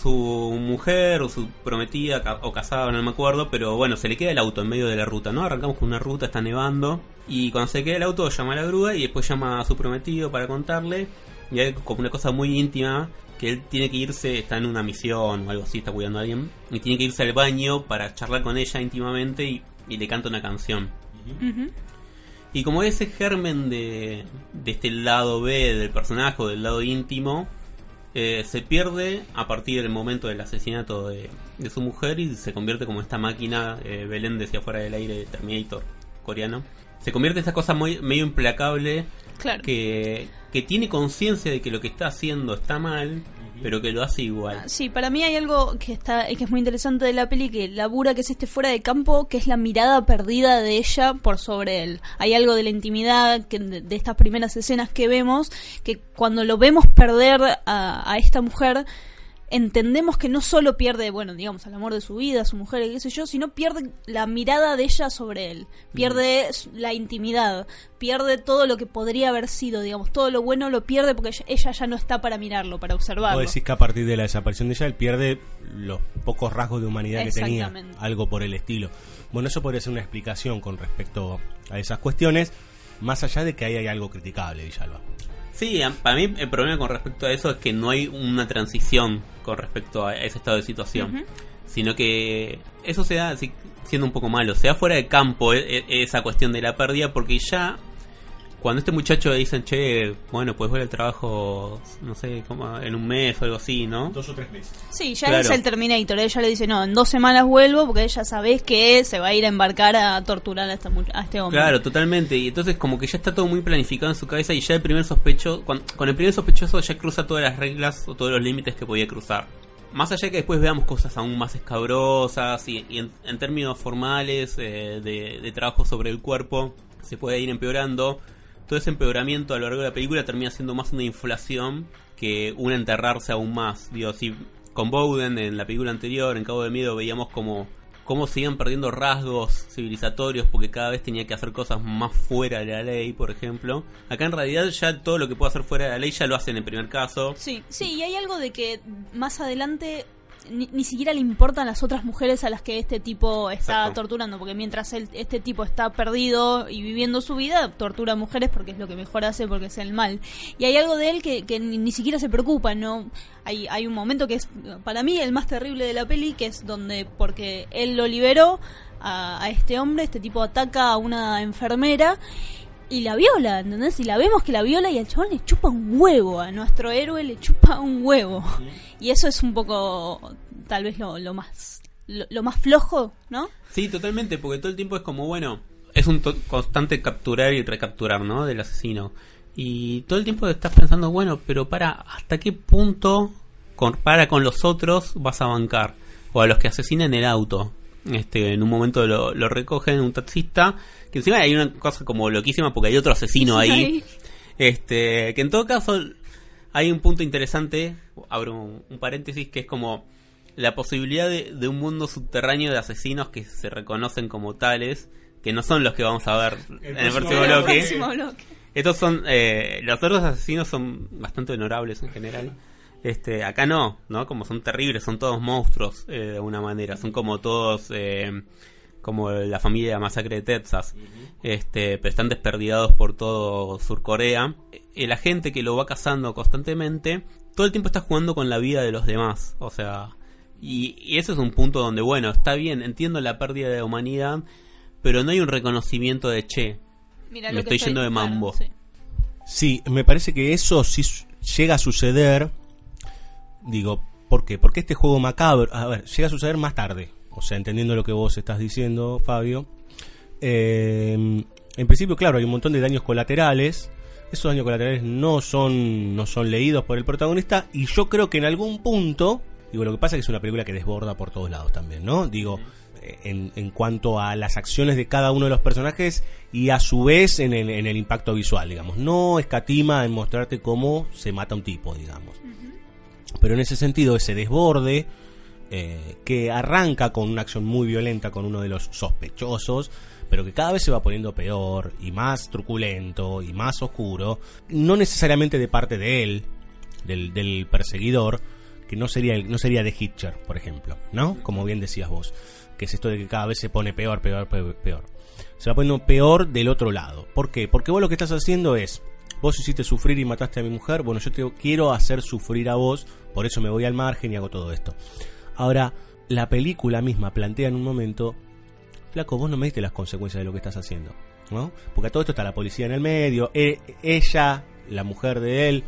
Su mujer o su prometida ca- o casada, no me acuerdo, pero bueno, se le queda el auto en medio de la ruta, ¿no? Arrancamos con una ruta, está nevando, y cuando se queda el auto llama a la grúa y después llama a su prometido para contarle, y hay como una cosa muy íntima, que él tiene que irse, está en una misión o algo así, está cuidando a alguien, y tiene que irse al baño para charlar con ella íntimamente y, y le canta una canción. Y como ese germen de, de este lado B del personaje o del lado íntimo, eh, se pierde a partir del momento del asesinato de, de su mujer y se convierte como esta máquina, eh, Belén decía fuera del aire de Terminator coreano. Se convierte en esta cosa muy, medio implacable Claro. que, que tiene conciencia de que lo que está haciendo está mal, pero que lo hace igual. Sí, para mí hay algo que está que es muy interesante de la peli que labura que es este fuera de campo, que es la mirada perdida de ella por sobre él. Hay algo de la intimidad que de, estas primeras escenas que vemos que cuando lo vemos perder a, a esta mujer entendemos que no solo pierde, bueno, digamos, al amor de su vida, a su mujer, y qué sé yo, sino pierde la mirada de ella sobre él, pierde la intimidad, pierde todo lo que podría haber sido, digamos, todo lo bueno lo pierde porque ella- ya no está para mirarlo, para observarlo. Vos decís que a partir de la desaparición de ella, él pierde los pocos rasgos de humanidad que tenía, algo por el estilo. Bueno, eso podría ser una explicación con respecto a esas cuestiones, más allá de que ahí hay algo criticable, Villalba. Sí, para mí el problema con respecto a eso es que no hay una transición con respecto a ese estado de situación, sino que eso se da así, siendo un poco malo, se da fuera de campo e- e- esa cuestión de la pérdida porque ya cuando este muchacho le dicen, che, bueno, pues vuelve al trabajo, no sé, como en un mes o algo así, ¿no? Dos o tres meses. Sí, ya Claro. es el Terminator. Ella le dice, no, en dos semanas vuelvo porque ella sabés que se va a ir a embarcar a torturar a, esta a este hombre. Claro, totalmente. Y entonces como que ya está todo muy planificado en su cabeza y ya el primer sospecho, con, con el primer sospechoso ya cruza todas las reglas o todos los límites que podía cruzar. Más allá que después veamos cosas aún más escabrosas y, y en, en términos formales eh, de, de trabajo sobre el cuerpo se puede ir empeorando. Todo ese empeoramiento a lo largo de la película termina siendo más una inflación que un enterrarse aún más. Digo, si con Bowden en la película anterior, en Cabo de Miedo, veíamos como cómo se iban perdiendo rasgos civilizatorios porque cada vez tenía que hacer cosas más fuera de la ley, por ejemplo. Acá en realidad ya todo lo que puede hacer fuera de la ley ya lo hace en primer caso. Sí, sí, y hay algo de que más adelante ni, ni siquiera le importan las otras mujeres a las que este tipo está Exacto. torturando, porque mientras él- este tipo está perdido y viviendo su vida, tortura a mujeres porque es lo que mejor hace, porque es el mal. Y hay algo de él que, que ni, ni siquiera se preocupa, ¿no? Hay, hay un momento que es, para mí, el más terrible de la peli, que es donde, porque él lo liberó a, a este hombre, este tipo ataca a una enfermera y la viola, ¿entendés? Y la vemos que la viola y al chabón le chupa un huevo, a nuestro héroe le chupa un huevo. Y eso es un poco, tal vez lo, lo más lo, lo más flojo, ¿no? Sí, totalmente, porque todo el tiempo es como, bueno, es un constante capturar y recapturar, ¿no? Del asesino. Y todo el tiempo estás pensando, bueno, pero para, ¿hasta qué punto con, para con los otros vas a bancar? O a los que asesinan el auto. Este, en un momento lo, lo recogen un taxista, que encima hay una cosa como loquísima porque hay otro asesino ahí. Este, que en todo caso hay un punto interesante, abro un, un paréntesis, que es como la posibilidad de, de un mundo subterráneo de asesinos que se reconocen como tales, que no son los que vamos a ver en el próximo El bloque. próximo bloque. Estos son, eh, los otros asesinos son bastante honorables en general. Este, acá no, ¿no? Como son terribles, son todos monstruos eh, de alguna manera, son como todos, eh, como la familia Masacre de Texas, este, pero están desperdigados por todo Surcorea. El agente que lo va cazando constantemente, todo el tiempo está jugando con la vida de los demás, o sea, y, y eso es un punto donde, bueno, está bien, entiendo la pérdida de humanidad, pero no hay un reconocimiento de che, Mira Me lo estoy yendo de claro, mambo. sí. Sí, me parece que eso sí llega a suceder. Digo, ¿por qué? Porque este juego macabro, a ver, llega a suceder más tarde. O sea, entendiendo lo que vos estás diciendo, Fabio. Eh, en principio, claro, hay un montón de daños colaterales. Esos daños colaterales no son, no son leídos por el protagonista. Y yo creo que en algún punto, digo, lo que pasa es que es una película que desborda por todos lados también, ¿no? Digo, en, en cuanto a las acciones de cada uno de los personajes y a su vez en el, en el impacto visual, digamos. No escatima en mostrarte cómo se mata un tipo, digamos. Pero en ese sentido, ese desborde eh, que arranca con una acción muy violenta con uno de los sospechosos, pero que cada vez se va poniendo peor y más truculento y más oscuro, no necesariamente de parte de él, del, del perseguidor, que no sería no sería de Hitcher, por ejemplo, ¿no? Como bien decías vos, que es esto de que cada vez se pone peor, peor, peor, peor. Se va poniendo peor del otro lado. ¿Por qué? Porque vos lo que estás haciendo es, vos hiciste sufrir y mataste a mi mujer, bueno, yo te quiero hacer sufrir a vos, por eso me voy al margen y hago todo esto. Ahora, la película misma plantea en un momento, flaco, vos no me diste las consecuencias de lo que estás haciendo. ¿no? Porque a todo esto está la policía en el medio, e- ella, la mujer de él,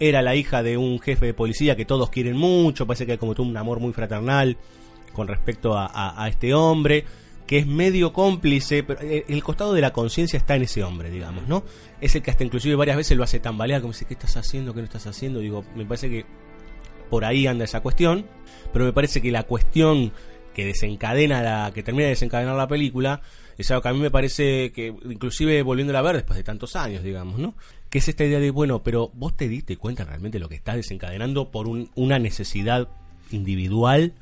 era la hija de un jefe de policía que todos quieren mucho, parece que hay como todo un amor muy fraternal con respecto a este hombre, que es medio cómplice, pero eh, el costado de la conciencia está en ese hombre, digamos, ¿no? Es el que hasta inclusive varias veces lo hace tambalear, como dice, ¿qué estás haciendo? ¿Qué no estás haciendo? Digo, me parece que por ahí anda esa cuestión, pero me parece que la cuestión que desencadena la, que termina de desencadenar la película, es algo que a mí me parece que, inclusive volviéndola a ver después de tantos años, digamos, ¿no? Que es esta idea de, bueno, pero vos te diste cuenta realmente de lo que estás desencadenando por un- una necesidad individual,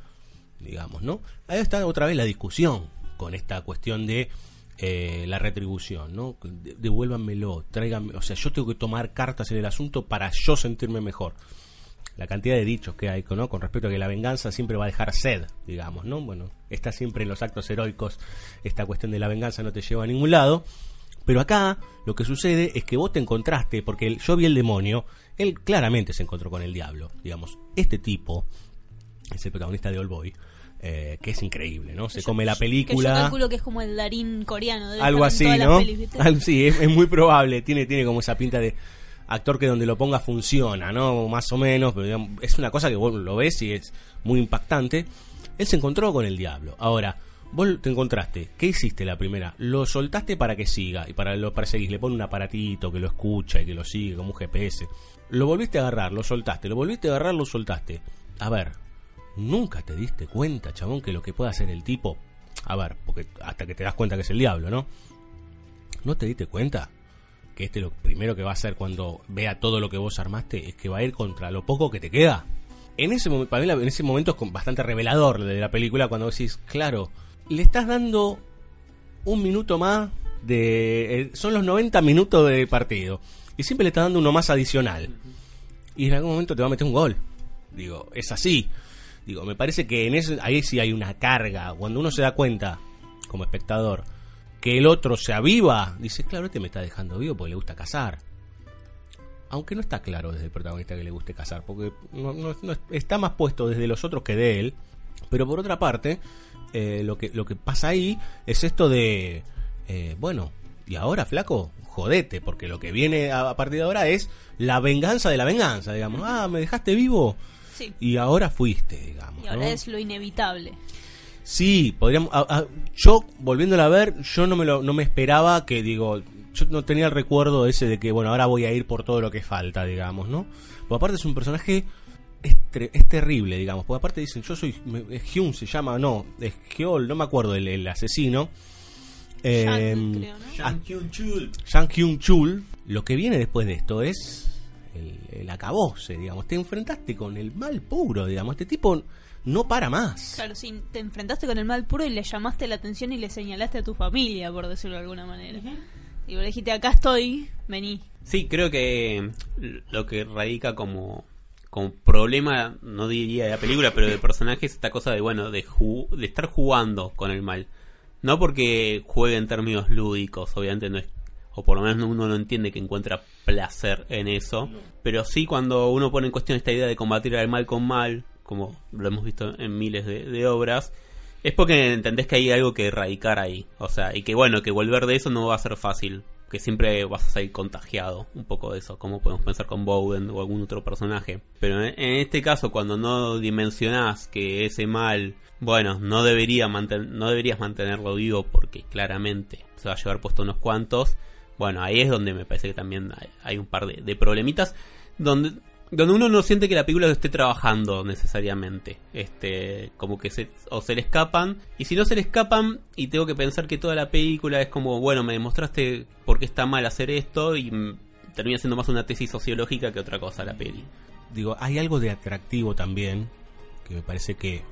digamos, ¿no? Ahí está otra vez la discusión con esta cuestión de eh, la retribución, ¿no? De- devuélvanmelo, o sea, yo tengo que tomar cartas en el asunto para yo sentirme mejor la cantidad de dichos que hay con respecto a que la venganza siempre va a dejar sed, digamos, ¿no? Bueno, está siempre en los actos heroicos, esta cuestión de la venganza no te lleva a ningún lado, pero acá lo que sucede es que vos te encontraste, porque el- yo vi el demonio, él claramente se encontró con el diablo, digamos, este tipo es el protagonista de All Boy, eh, que es increíble, ¿no? Se Yo- come la Que yo película calculo que es como el Darín coreano. algo así, ¿no? pelis, sí, es, es muy probable. Tiene, tiene como esa pinta de actor que donde lo ponga funciona, ¿no? Más o menos, pero digamos, es una cosa que vos lo ves y es muy impactante. Él se encontró con el diablo. Ahora, vos te encontraste, ¿qué hiciste la primera? Lo soltaste para que siga y para lo perseguís, le pone un aparatito que lo escucha y que lo sigue como un GPS. Lo volviste a agarrar, lo soltaste, lo volviste a agarrar, lo soltaste. A ver, nunca te diste cuenta, chabón, que lo que puede hacer el tipo, a ver, porque hasta que te das cuenta que es el diablo, ¿no? ¿No te diste cuenta? Que este lo primero que va a hacer cuando vea todo lo que vos armaste es que va a ir contra lo poco que te queda. En ese, momen- para mí en ese momento es bastante revelador de la película cuando decís, claro, le estás dando un minuto más de... eh, son los 90 minutos de partido. Y siempre le estás dando uno más adicional. Y en algún momento te va a meter un gol. Digo, es así. Digo, me parece que en eso, ahí sí hay una carga. Cuando uno se da cuenta, como espectador, que el otro se aviva, dice, claro, este me está dejando vivo porque le gusta cazar. Aunque no está claro desde el protagonista que le guste cazar, porque no, no- no- está más puesto desde los otros que de él. Pero por otra parte, eh, lo, que, lo que pasa ahí es esto de, eh, bueno, y ahora, flaco, jodete, porque lo que viene a, a partir de ahora es la venganza de la venganza, digamos. Ah, me dejaste vivo Sí. y ahora fuiste, digamos. Y ahora ¿no? es lo inevitable. Sí, podríamos. a- a- yo, volviéndola a ver, yo no me, lo, no me esperaba que, digo, yo no tenía el recuerdo ese de que, bueno, ahora voy a ir por todo lo que falta, digamos, ¿no? Porque aparte es un personaje. Es, tre- es terrible, digamos. Porque aparte dicen, yo soy. me- es Hyun se llama, no, es Geol, no me acuerdo el, el asesino. Eh. Yang Hyun-chul. Lo que viene después de esto es el, el acabose, digamos. Te enfrentaste con el mal puro, digamos. Este tipo no para más. Claro, sí, te enfrentaste con el mal puro y le llamaste la atención y le señalaste a tu familia, por decirlo de alguna manera. Y vos le dijiste, acá estoy, vení. Sí, creo que lo que radica como, como problema, no diría de la película, pero del personaje es esta cosa de, bueno, de, ju- de estar jugando con el mal. No porque juegue en términos lúdicos, obviamente no es, o por lo menos uno no entiende que encuentra placer en eso, pero sí cuando uno pone en cuestión esta idea de combatir al mal con mal, como lo hemos visto en miles de, de obras, es porque entendés que hay algo que erradicar ahí. O sea, y que bueno, que volver de eso no va a ser fácil. Que siempre vas a salir contagiado un poco de eso, como podemos pensar con Bowden o algún otro personaje. Pero en, en este caso, cuando no dimensionás que ese mal, bueno, no, debería manten- no deberías mantenerlo vivo porque claramente se va a llevar puesto unos cuantos, bueno, ahí es donde me parece que también hay, un par de, problemitas. Donde, donde uno no siente que la película esté trabajando necesariamente. Este, como que se, o se le escapan. Y si no se le escapan, y tengo que pensar que toda la película es como, bueno, me demostraste por qué está mal hacer esto. Y termina siendo más una tesis sociológica que otra cosa la peli. digo, hay algo de atractivo también, que me parece que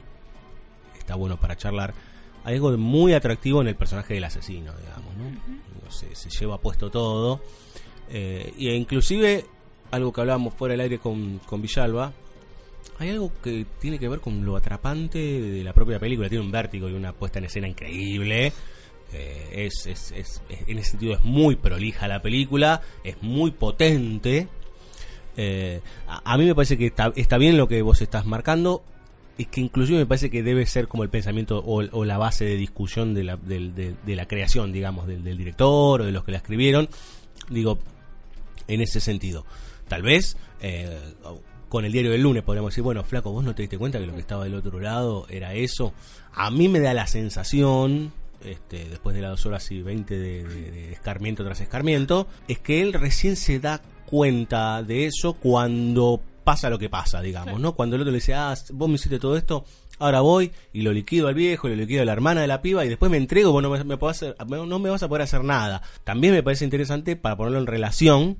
está bueno para charlar. Algo muy atractivo en el personaje del asesino, digamos, ¿no? Se, se lleva puesto todo. Eh, y inclusive, algo que hablábamos fuera del aire con, con Villalba, hay algo que tiene que ver con lo atrapante de la propia película. Tiene un vértigo y una puesta en escena increíble. Eh, es, es- es- es- en ese sentido es muy prolija la película, es muy potente. Eh, a, a mí me parece que está, está bien lo que vos estás marcando. Y que inclusive me parece que debe ser como el pensamiento o, la base de discusión de la, creación, digamos, del, director o de los que la escribieron, digo, en ese sentido. Tal vez eh, con el diario del lunes podríamos decir, bueno, flaco, vos no te diste cuenta que lo que estaba del otro lado era eso. A mí me da la sensación, este, después de las dos horas y veinte de escarmiento tras escarmiento, es que él recién se da cuenta de eso cuando pasa lo que pasa, digamos, ¿no? Cuando el otro le dice, ah, vos me hiciste todo esto, ahora voy y lo liquido al viejo, y lo liquido a la hermana de la piba y después me entrego, vos no me, me podés hacer- no me vas a poder hacer nada. También me parece interesante para ponerlo en relación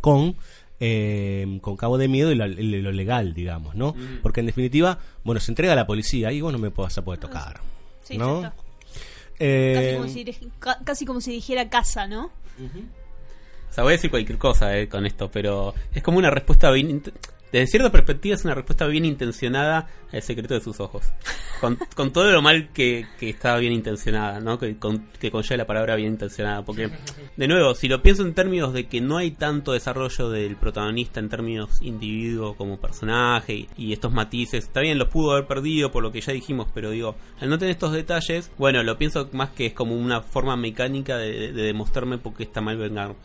con eh, con cabo de miedo y lo, y lo legal, digamos, ¿no? Porque en definitiva, bueno, se entrega a la policía y vos no me vas a poder tocar, Sí, ¿no? Eh, Casi, como si, dirij- ca- casi como si dijera casa, ¿no? O sea, voy a decir cualquier cosa eh, con esto, pero es como una respuesta bien... Desde cierta perspectiva es una respuesta bien intencionada al secreto de sus ojos. Con, *laughs* con todo lo mal que, que está bien intencionada, ¿no? Que, con, que conlleva la palabra bien intencionada. Porque, de nuevo, si lo pienso en términos de que no hay tanto desarrollo del protagonista en términos individuo como personaje y, y estos matices, está bien, los pudo haber perdido por lo que ya dijimos, pero digo, al no tener estos detalles, bueno, lo pienso más que es como una forma mecánica de, de demostrarme por qué está mal vengarme.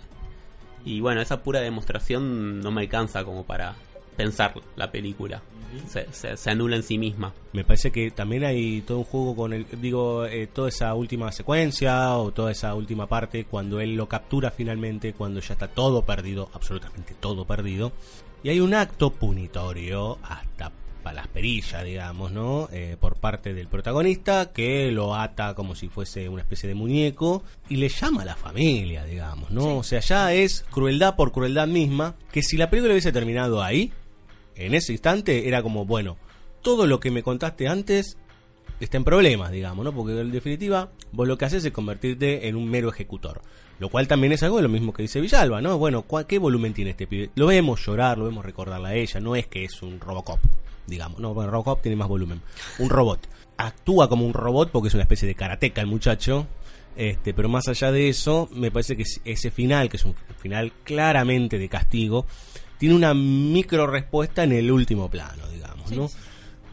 Y bueno, esa pura demostración no me alcanza como para pensar la película. Se, se- se anula en sí misma. Me parece que también hay todo un juego con el, digo, eh, toda esa última secuencia o toda esa última parte cuando él lo captura finalmente, cuando ya está todo perdido, absolutamente todo perdido. Y hay un acto punitorio hasta para las perillas, digamos, ¿no? Eh, por parte del protagonista que lo ata como si fuese una especie de muñeco y le llama a la familia, digamos, ¿no? O sea, ya es crueldad por crueldad misma, que si la película hubiese terminado ahí, en ese instante era como, bueno, todo lo que me contaste antes está en problemas, digamos, ¿no? Porque en definitiva, vos lo que haces es convertirte en un mero ejecutor. Lo cual también es algo de lo mismo que dice Villalba, ¿no? Bueno, ¿cuál- ¿qué volumen tiene este pibe? Lo vemos llorar, lo vemos recordarla a ella, no es que es un Robocop, digamos. No, bueno, Robocop tiene más volumen. Un robot. Actúa como un robot porque es una especie de karateca el muchacho. Este, pero más allá de eso, me parece que ese final, que es un final claramente de castigo, tiene una micro respuesta en el último plano, digamos, ¿no?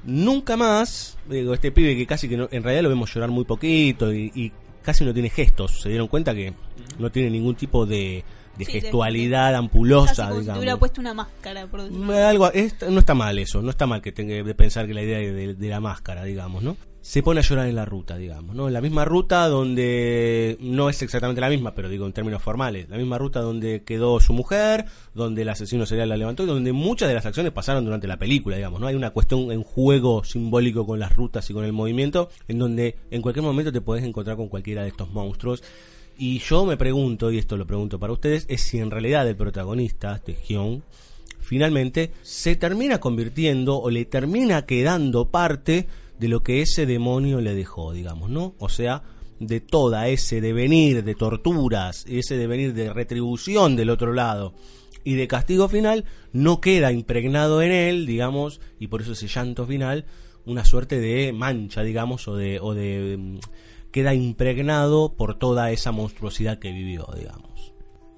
Nunca más, digo, este pibe que casi que no- en realidad lo vemos llorar muy poquito y, y casi no tiene gestos, se dieron cuenta que no tiene ningún tipo de, de Sí, de- gestualidad ampulosa, como si te digamos. hubiera puesto una máscara, por decirlo Algo, es- no está mal eso, no está mal que tenga de pensar que la idea de, de- de la máscara, digamos, ¿no? Se pone a llorar en la ruta, digamos, ¿no? En la misma ruta donde no es exactamente la misma, pero digo en términos formales, la misma ruta donde quedó su mujer, donde el asesino serial la levantó y donde muchas de las acciones pasaron durante la película, digamos, ¿no? Hay una cuestión en juego simbólico con las rutas y con el movimiento, en donde en cualquier momento te podés encontrar con cualquiera de estos monstruos. Y yo me pregunto, y esto lo pregunto para ustedes, es si en realidad el protagonista, este Hyun, finalmente se termina convirtiendo o le termina quedando parte de lo que ese demonio le dejó, digamos, ¿no? O sea, de toda ese devenir de torturas, ese devenir de retribución del otro lado y de castigo final, no queda impregnado en él, digamos, y por eso ese llanto final, una suerte de mancha, digamos, o de, o de mm, queda impregnado por toda esa monstruosidad que vivió, digamos.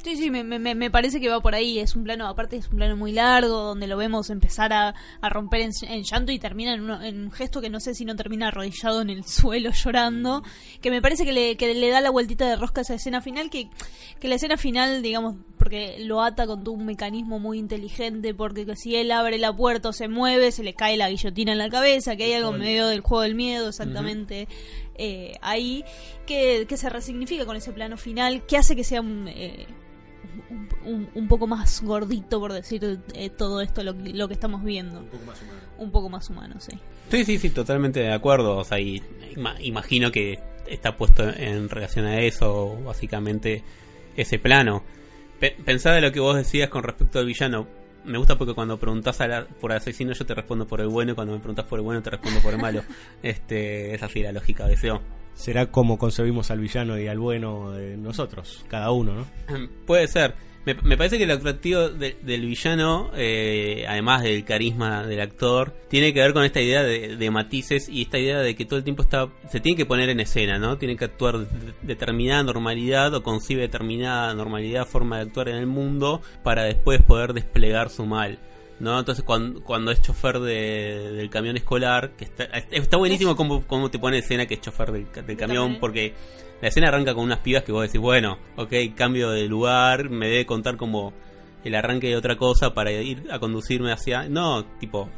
Sí, sí, me, me, me parece que va por ahí. Es un plano, aparte es un plano muy largo, donde lo vemos empezar a, a romper en, en llanto y termina en, uno- en un gesto que no sé si no termina arrodillado en el *laughs* suelo llorando. Que me parece que le, que le da la vueltita de rosca a esa escena final, que, que la escena final, digamos, porque lo ata con todo un mecanismo muy inteligente, porque que si él abre la puerta o se mueve, se le cae la guillotina en la cabeza, que hay algo medio del juego del miedo, exactamente. eh, ahí que, que se resignifica con ese plano final que hace que sea un, eh, un, un- un poco más gordito, por decir eh, todo esto, lo, que- lo que estamos viendo. Un poco más humano. Un poco más humano, sí. Sí, sí, sí, totalmente de acuerdo. O sea, y ima- imagino que está puesto en relación a eso, básicamente, ese plano. Pe- pensaba lo que vos decías con respecto al villano. Me gusta porque cuando preguntás a la- por el asesino yo te respondo por el bueno y cuando me preguntas por el bueno te respondo por el malo. *laughs* este, es así la lógica de SEO. Será como concebimos al villano y al bueno de nosotros, cada uno, ¿no? *clears throat* Puede ser. Me, parece que el atractivo de- del villano, eh, además del carisma del actor, tiene que ver con esta idea de, de matices y esta idea de que todo el tiempo está se tiene que poner en escena, ¿no? Tiene que actuar de- determinada normalidad o concibe determinada normalidad, forma de actuar en el mundo para después poder desplegar su mal. ¿No? Entonces cuando, cuando es chofer de- del camión escolar, que está, está buenísimo cómo, cómo te pone escena que es chofer del, ca- del camión, porque la escena arranca con unas pibas que vos decís, bueno, ok, cambio de lugar, me debe contar como el arranque de otra cosa para ir a conducirme hacia... No, tipo,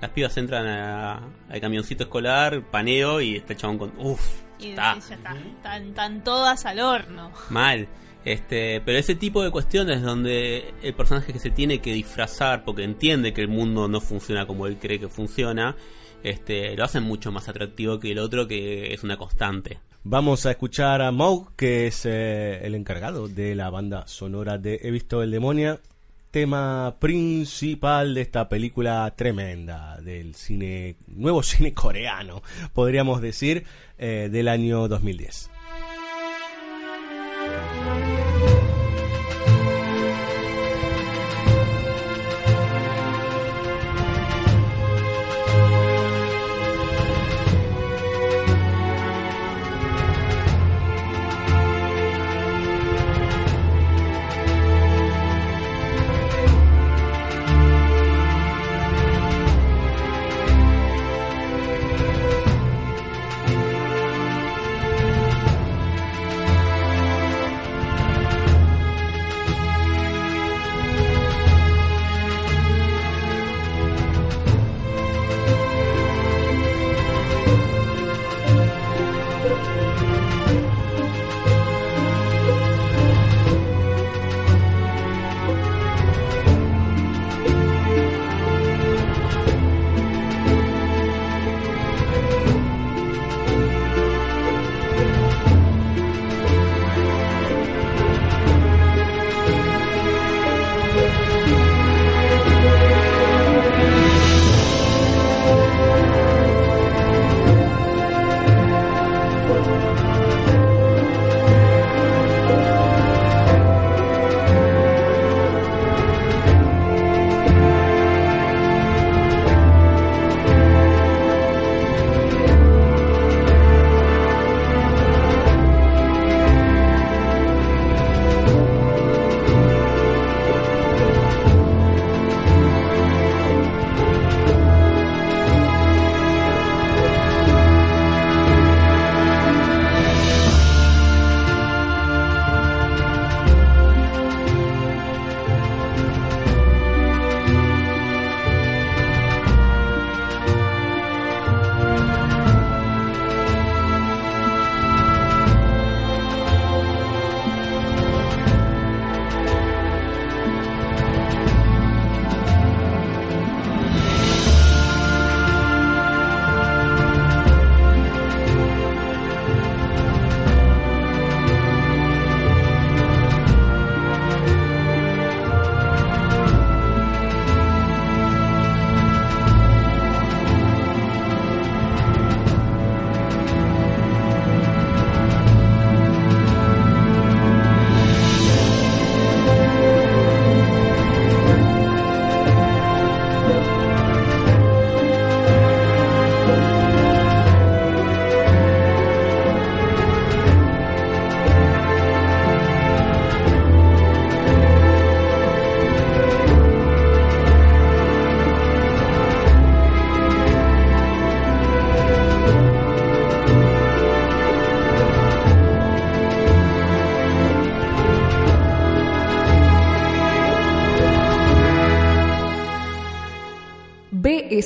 las pibas entran al camioncito escolar, paneo y está el chabón con... Uff, Y está. ya está. Están, están todas al horno. Mal. Este, pero ese tipo de cuestiones donde el personaje que se tiene que disfrazar porque entiende que el mundo no funciona como él cree que funciona, este, lo hacen mucho más atractivo que el otro que es una constante. Vamos a escuchar a Moog, que es eh, el encargado de la banda sonora de He visto el demonio, tema principal de esta película tremenda del cine, nuevo *laughs* cine coreano, podríamos decir, eh, del año 2010.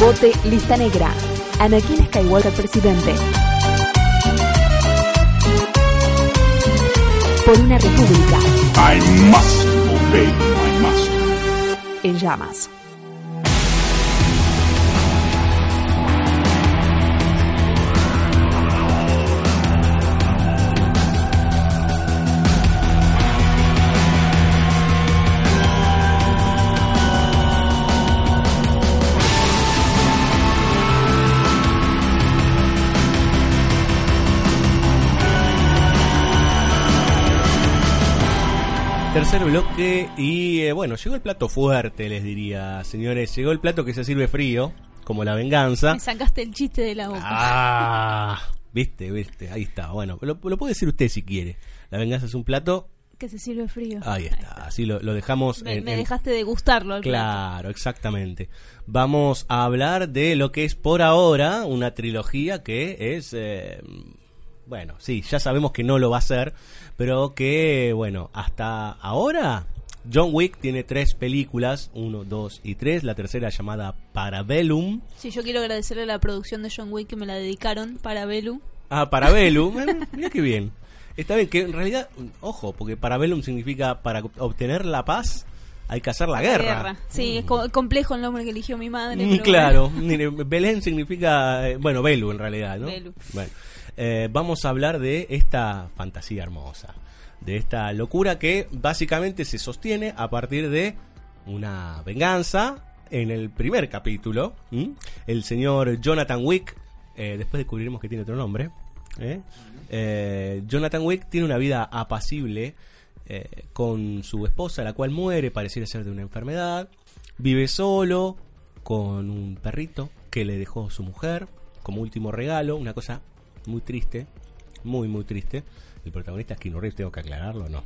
Vote Lista Negra. Anakin Skywalker presidente. Por una república I must obey my master. en llamas. Tercer bloque y eh, bueno, llegó el plato fuerte, les diría, señores. Llegó el plato que se sirve frío, como la venganza. Me sacaste el chiste de la boca. Ah, viste, viste, ahí está. Bueno, lo, lo puede decir usted si quiere. La venganza es un plato. Que se sirve frío. Ahí está, así lo, lo dejamos. Me, en- me en- dejaste de gustarlo. al plato. Claro, exactamente. Vamos a hablar de lo que es por ahora una trilogía que es, eh, bueno, sí, ya sabemos que no lo va a ser, pero que, bueno, hasta ahora John Wick tiene tres películas, uno, dos y tres, la tercera llamada Parabellum. Sí, yo quiero agradecerle a la producción de John Wick que me la dedicaron para Belu. Ah, Parabellum, *laughs* eh, mira qué bien. Está bien, que en realidad, ojo, porque Parabellum significa para obtener la paz hay que hacer la guerra. Sí, es co- complejo el nombre que eligió mi madre. Mm, pero claro, mire, Belén significa, eh, bueno, Belu en realidad, ¿no? Belu. Bueno, eh, vamos a hablar de esta fantasía hermosa, de esta locura que básicamente se sostiene a partir de una venganza en el primer capítulo. El señor Jonathan Wick, eh, después descubriremos que tiene otro nombre. ¿eh? Jonathan Wick tiene una vida apacible con su esposa, la cual muere, pareciera ser de una enfermedad. Vive solo con un perrito que le dejó su mujer como último regalo, una cosa muy triste, muy muy triste. El protagonista es Keanu Reeves, tengo que aclararlo, no.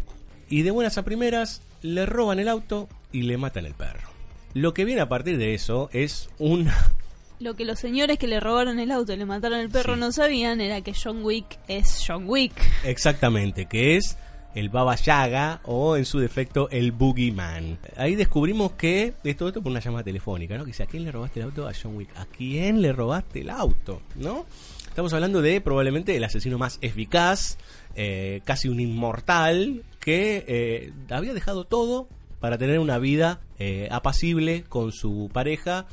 Y de buenas a primeras le roban el auto y le matan el perro. Lo que viene a partir de eso es un *laughs* Lo que los señores que le robaron el auto y le mataron el perro Sí. no sabían era que John Wick es John Wick. Exactamente, que es el Baba Yaga o en su defecto el Boogeyman. Ahí descubrimos que es todo esto por una llamada telefónica, ¿no? Que dice, ¿a quién le robaste el auto? A John Wick. ¿A quién le robaste el auto? ¿No? Estamos hablando de probablemente el asesino más eficaz, eh, casi un inmortal, que eh, había dejado todo para tener una vida eh, apacible con su pareja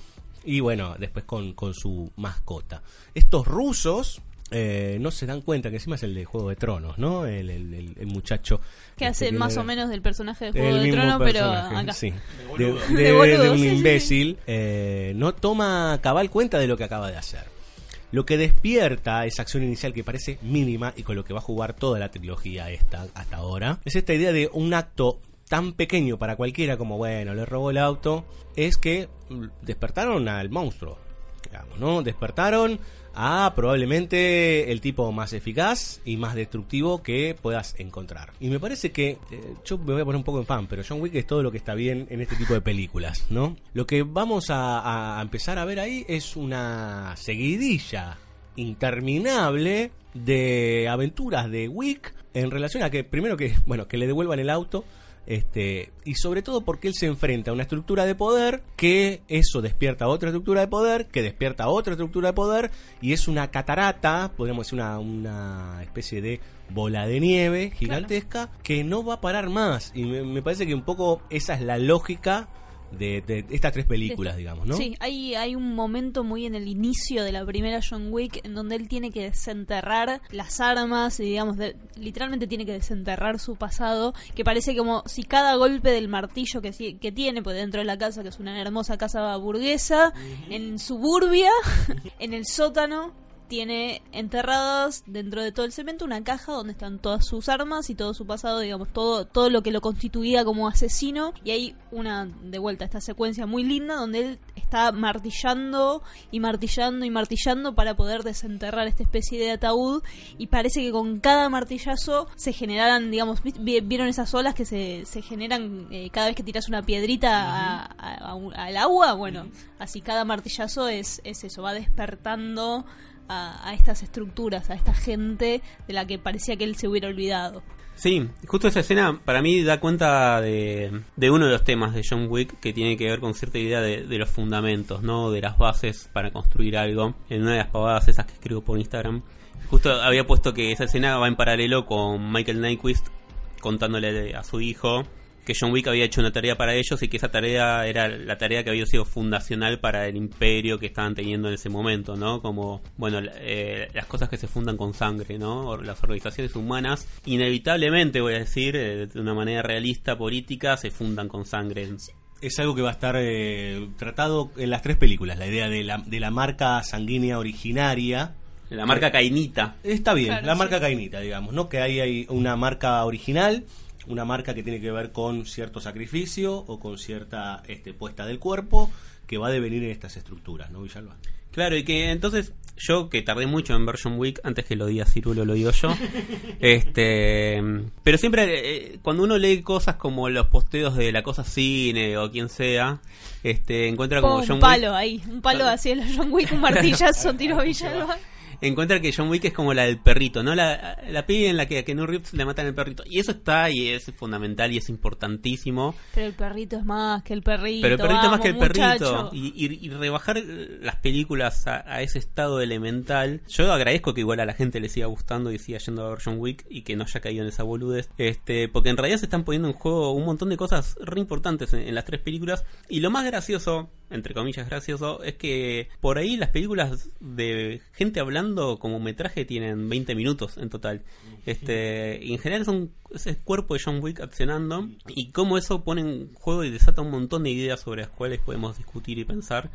y bueno, después con, con su mascota. Estos rusos eh, no se dan cuenta que encima es el de Juego de Tronos, ¿no? El, el- el- el muchacho. Que este, hace más o menos del personaje de Juego de mismo Trono, pero acá. sí. de, De de- boludo, de un sí, sí, sí. imbécil, eh, no toma cabal cuenta de lo que acaba de hacer. Lo que despierta esa acción inicial que parece mínima y con lo que va a jugar toda la trilogía esta hasta ahora, es esta idea de un acto tan pequeño para cualquiera como, bueno, le robó el auto, es que despertaron al monstruo, digamos, ¿no? Despertaron a probablemente el tipo más eficaz y más destructivo que puedas encontrar. Y me parece que, eh, yo me voy a poner un poco en fan, pero John Wick es todo lo que está bien en este tipo de películas, ¿no? Lo que vamos a, a empezar a ver ahí es una seguidilla interminable de aventuras de Wick en relación a que, primero que, bueno, que le devuelvan el auto, este, y sobre todo porque él se enfrenta a una estructura de poder que eso despierta otra estructura de poder, que despierta otra estructura de poder, y es una catarata, podríamos decir una, una especie de bola de nieve gigantesca que no va a parar más. Y me, me parece que un poco esa es la lógica de, de estas tres películas, digamos, ¿no? Sí, hay, hay un momento muy en el inicio de la primera John Wick en donde él tiene que desenterrar las armas y digamos, de- literalmente tiene que desenterrar su pasado, que parece como si cada golpe del martillo que, que tiene, pues dentro de la casa, que es una hermosa casa burguesa, en suburbia, *laughs* en el sótano, tiene enterradas dentro de todo el cemento una caja donde están todas sus armas y todo su pasado, digamos, todo, todo lo que lo constituía como asesino. Y hay una, de vuelta, esta secuencia muy linda donde él está martillando y martillando y martillando para poder desenterrar esta especie de ataúd. Y parece que con cada martillazo se generaran, digamos, ¿vieron esas olas que se, se generan eh, cada vez que tiras una piedrita a- a- a un- al agua? Bueno, así cada martillazo es, es eso, va despertando a, estas estructuras, a esta gente de la que parecía que él se hubiera olvidado. Sí, justo esa escena para mí da cuenta de, de uno de los temas de John Wick que tiene que ver con cierta idea de, de los fundamentos, ¿no? De las bases para construir algo. En una de las pavadas esas que escribo por Instagram, justo había puesto que esa escena va en paralelo con Michael Nyquist contándole a su hijo que John Wick había hecho una tarea para ellos y que esa tarea era la tarea que había sido fundacional para el imperio que estaban teniendo en ese momento, ¿no? Como, bueno, eh, las cosas que se fundan con sangre, ¿no? Las organizaciones humanas, inevitablemente, voy a decir, eh, de una manera realista, política, se fundan con sangre. Es algo que va a estar eh, tratado en las tres películas, la idea de la, de la marca sanguínea originaria. La marca Cainita. Está bien, Claro, la sí. marca Cainita, digamos, ¿no? Que ahí hay una marca original una marca que tiene que ver con cierto sacrificio o con cierta este, puesta del cuerpo que va a devenir en estas estructuras, ¿no, Villalba? Claro, y que entonces yo que tardé mucho en Version Week, antes que lo diga Cirulo lo digo yo. *laughs* este, pero siempre eh, cuando uno lee cosas como los posteos de la cosa cine o quien sea, este encuentra como Pum, John un palo Wick, ahí, un palo así el John Wick, un martillazo, *laughs* tiro Villalba. Encuentra que John Wick es como la del perrito, ¿no? La, la peli en la que a Keanu Reeves le matan el perrito. Y eso está y es fundamental y es importantísimo. Pero el perrito es más que el perrito. Pero el perrito vamos, más que el perrito. Y, y- y rebajar las películas a, a ese estado elemental. Yo agradezco que igual a la gente le siga gustando y siga yendo a ver John Wick y que no haya caído en esa boludez. Este, porque en realidad se están poniendo en juego un montón de cosas re importantes en, en las tres películas. Y lo más gracioso, entre comillas gracioso, es que por ahí las películas de gente hablando como metraje tienen 20 minutos en total. Este, y en general son ese cuerpo de John Wick accionando y cómo eso pone en juego y desata un montón de ideas sobre las cuales podemos discutir y pensar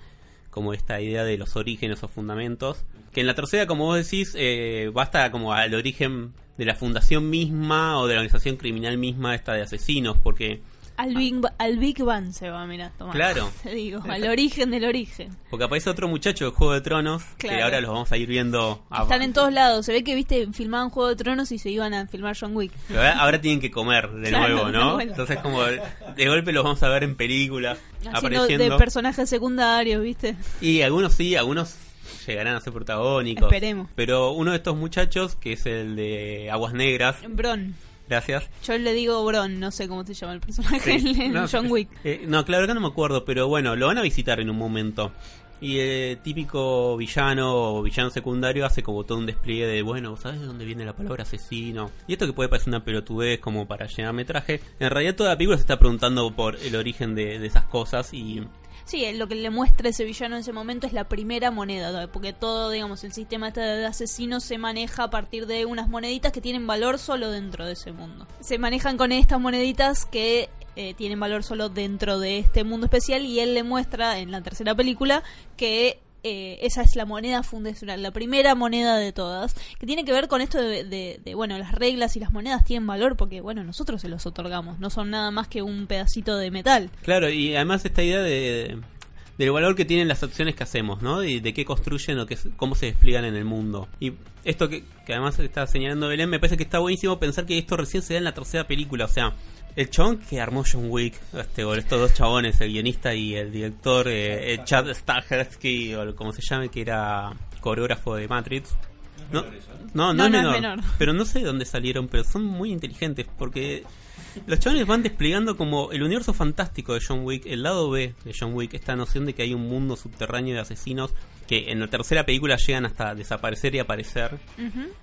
como esta idea de los orígenes o fundamentos que en la tercera como vos decís eh, basta como al origen de la fundación misma o de la organización criminal misma esta de asesinos porque Al Big, al Big Bang se va, mira, toma. Claro. *laughs* Te digo, al origen del origen. porque aparece otro muchacho de Juego de Tronos que ahora los vamos a ir viendo a- Están en todos lados. Se ve que, viste, filmaban Juego de Tronos y se iban a filmar John Wick. Pero ahora, tienen que comer de Claro, nuevo, ¿no? Entonces como de golpe los vamos a ver en películas apareciendo de personajes secundarios, viste. Y algunos sí, algunos llegarán a ser protagónicos. Esperemos. Pero uno de estos muchachos, que es el de Aguas Negras, Bron. Gracias. Yo le digo Bron, no sé cómo se llama el personaje Sí. *laughs* en No, John Wick. eh, no, claro que no me acuerdo, pero bueno, lo van a visitar en un momento. Y el típico villano o villano secundario hace como todo un despliegue de, bueno, ¿sabes de dónde viene la palabra asesino? Y esto que puede parecer una pelotudez como para llenar metraje, en realidad toda la película se está preguntando por el origen de, de esas cosas y Sí, eh, lo que le muestra ese villano en ese momento es la primera moneda, porque todo, digamos, el sistema de asesinos se maneja a partir de unas moneditas que tienen valor solo dentro de ese mundo. Se manejan con estas moneditas que eh, tienen valor solo dentro de este mundo especial y él le muestra en la tercera película que eh, esa es la moneda fundacional, la primera moneda de todas, que tiene que ver con esto de, de- de, bueno, las reglas y las monedas tienen valor porque, bueno, nosotros se los otorgamos, no son nada más que un pedacito de metal. Claro, y además esta idea de, del valor que tienen las acciones que hacemos, ¿no? Y de qué construyen o qué, cómo se despliegan en el mundo. Y esto que, que además está señalando Belén, me parece que está buenísimo pensar que esto recién se da en la tercera película. O sea, el chabón que armó John Wick, este, o estos dos chabones, el guionista y el director, eh, eh, Chad Stahelski, o como se llame, que era coreógrafo de Matrix. No, no, no, No, es, no es menor, menor. *laughs* Pero no sé de dónde salieron, pero son muy inteligentes porque los chavales van desplegando como el universo fantástico de John Wick, el lado B de John Wick, esta noción de que hay un mundo subterráneo de asesinos que en la tercera película llegan hasta desaparecer y aparecer.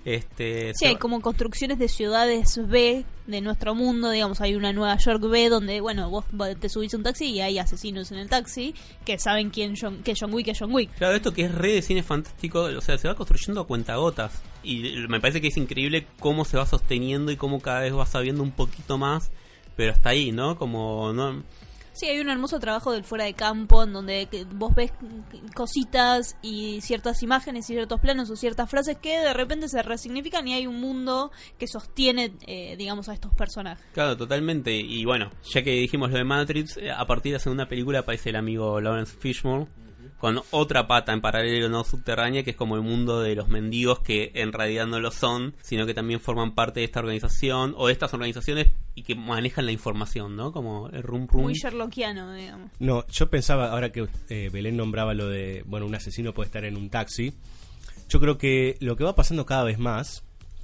Este, Sí, hay como construcciones de ciudades B de nuestro mundo, digamos, hay una Nueva York B donde, bueno, vos te subís a un taxi y hay asesinos en el taxi que saben quién John, que John Wick es John Wick. Claro, esto que es re de cine fantástico, o sea, se va construyendo a cuentagotas. Y me parece que es increíble cómo se va sosteniendo y cómo cada vez va sabiendo un poquito más, pero hasta ahí, ¿no? Como, ¿no? Sí, hay un hermoso trabajo del fuera de campo en donde vos ves cositas y ciertas imágenes y ciertos planos o ciertas frases que de repente se resignifican y hay un mundo que sostiene, eh, digamos, a estos personajes. Claro, totalmente. Y bueno, ya que dijimos lo de Matrix, eh, a partir de la segunda película aparece el amigo Lawrence Fishburne con otra pata en paralelo no subterránea que es como el mundo de los mendigos que en realidad no lo son, sino que también forman parte de esta organización o de estas organizaciones y que manejan la información, ¿no? Como el rum rum. Muy Sherlockiano, digamos. No, yo pensaba, ahora que eh, Belén nombraba lo de, bueno, un asesino puede estar en un taxi, yo creo que lo que va pasando cada vez más,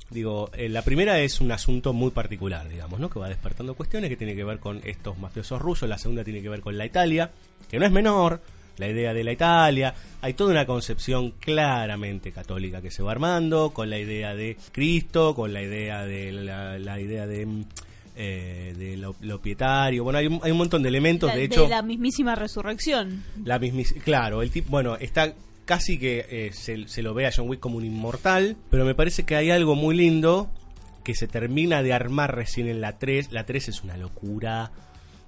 digo, eh, la primera es un asunto muy particular, digamos, ¿no? Que va despertando cuestiones que tiene que ver con estos mafiosos rusos, la segunda tiene que ver con la Italia, que no es menor, la idea de la Italia, hay toda una concepción claramente católica que se va armando, con la idea de Cristo, con la idea de la, la idea de... mm, eh, de lo, lo pietario, bueno, hay un, hay un montón de elementos, La- de hecho, la mismísima resurrección. la mismis claro, el tipo, bueno, está casi que eh, se, se lo ve a John Wick como un inmortal, pero me parece que hay algo muy lindo que se termina de armar recién en la 3. La 3 es una locura,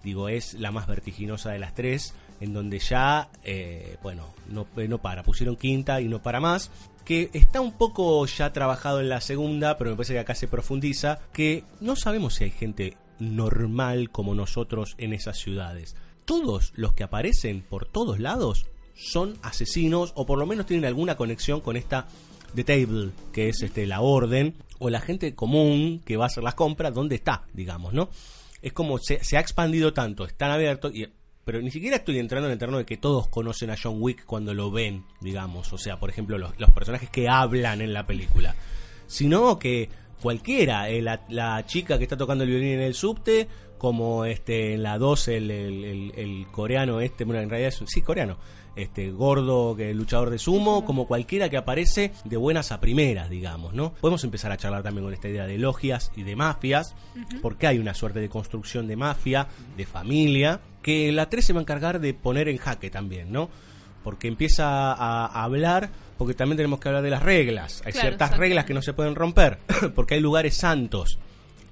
digo, es la más vertiginosa de las tres, en donde ya, eh, bueno, no, eh, no para, pusieron quinta y no para más. Que está un poco ya trabajado en la segunda, pero me parece que acá se profundiza, que no sabemos si hay gente normal como nosotros en esas ciudades. Todos los que aparecen por todos lados son asesinos o por lo menos tienen alguna conexión con esta The Table, que es este la orden, o la gente común que va a hacer las compras, ¿dónde está? Digamos, ¿no? Es como se, se ha expandido tanto, están abiertos, y, pero ni siquiera estoy entrando en el terreno de que todos conocen a John Wick cuando lo ven, digamos, o sea, por ejemplo, los, los personajes que hablan en la película, sino que cualquiera, eh, la, chica que está tocando el violín en el subte, como este en la 2 el, el, el- coreano este, bueno, en realidad es sí, coreano, este gordo que luchador de sumo, como cualquiera que aparece de buenas a primeras, digamos, ¿no? Podemos empezar a charlar también con esta idea de logias y de mafias, porque hay una suerte de construcción de mafia, de familia, que la 3 se va a encargar de poner en jaque también, ¿no? Porque empieza a, a hablar, porque también tenemos que hablar de las reglas. Hay Claro, ciertas reglas que no se pueden romper, *coughs* porque hay lugares santos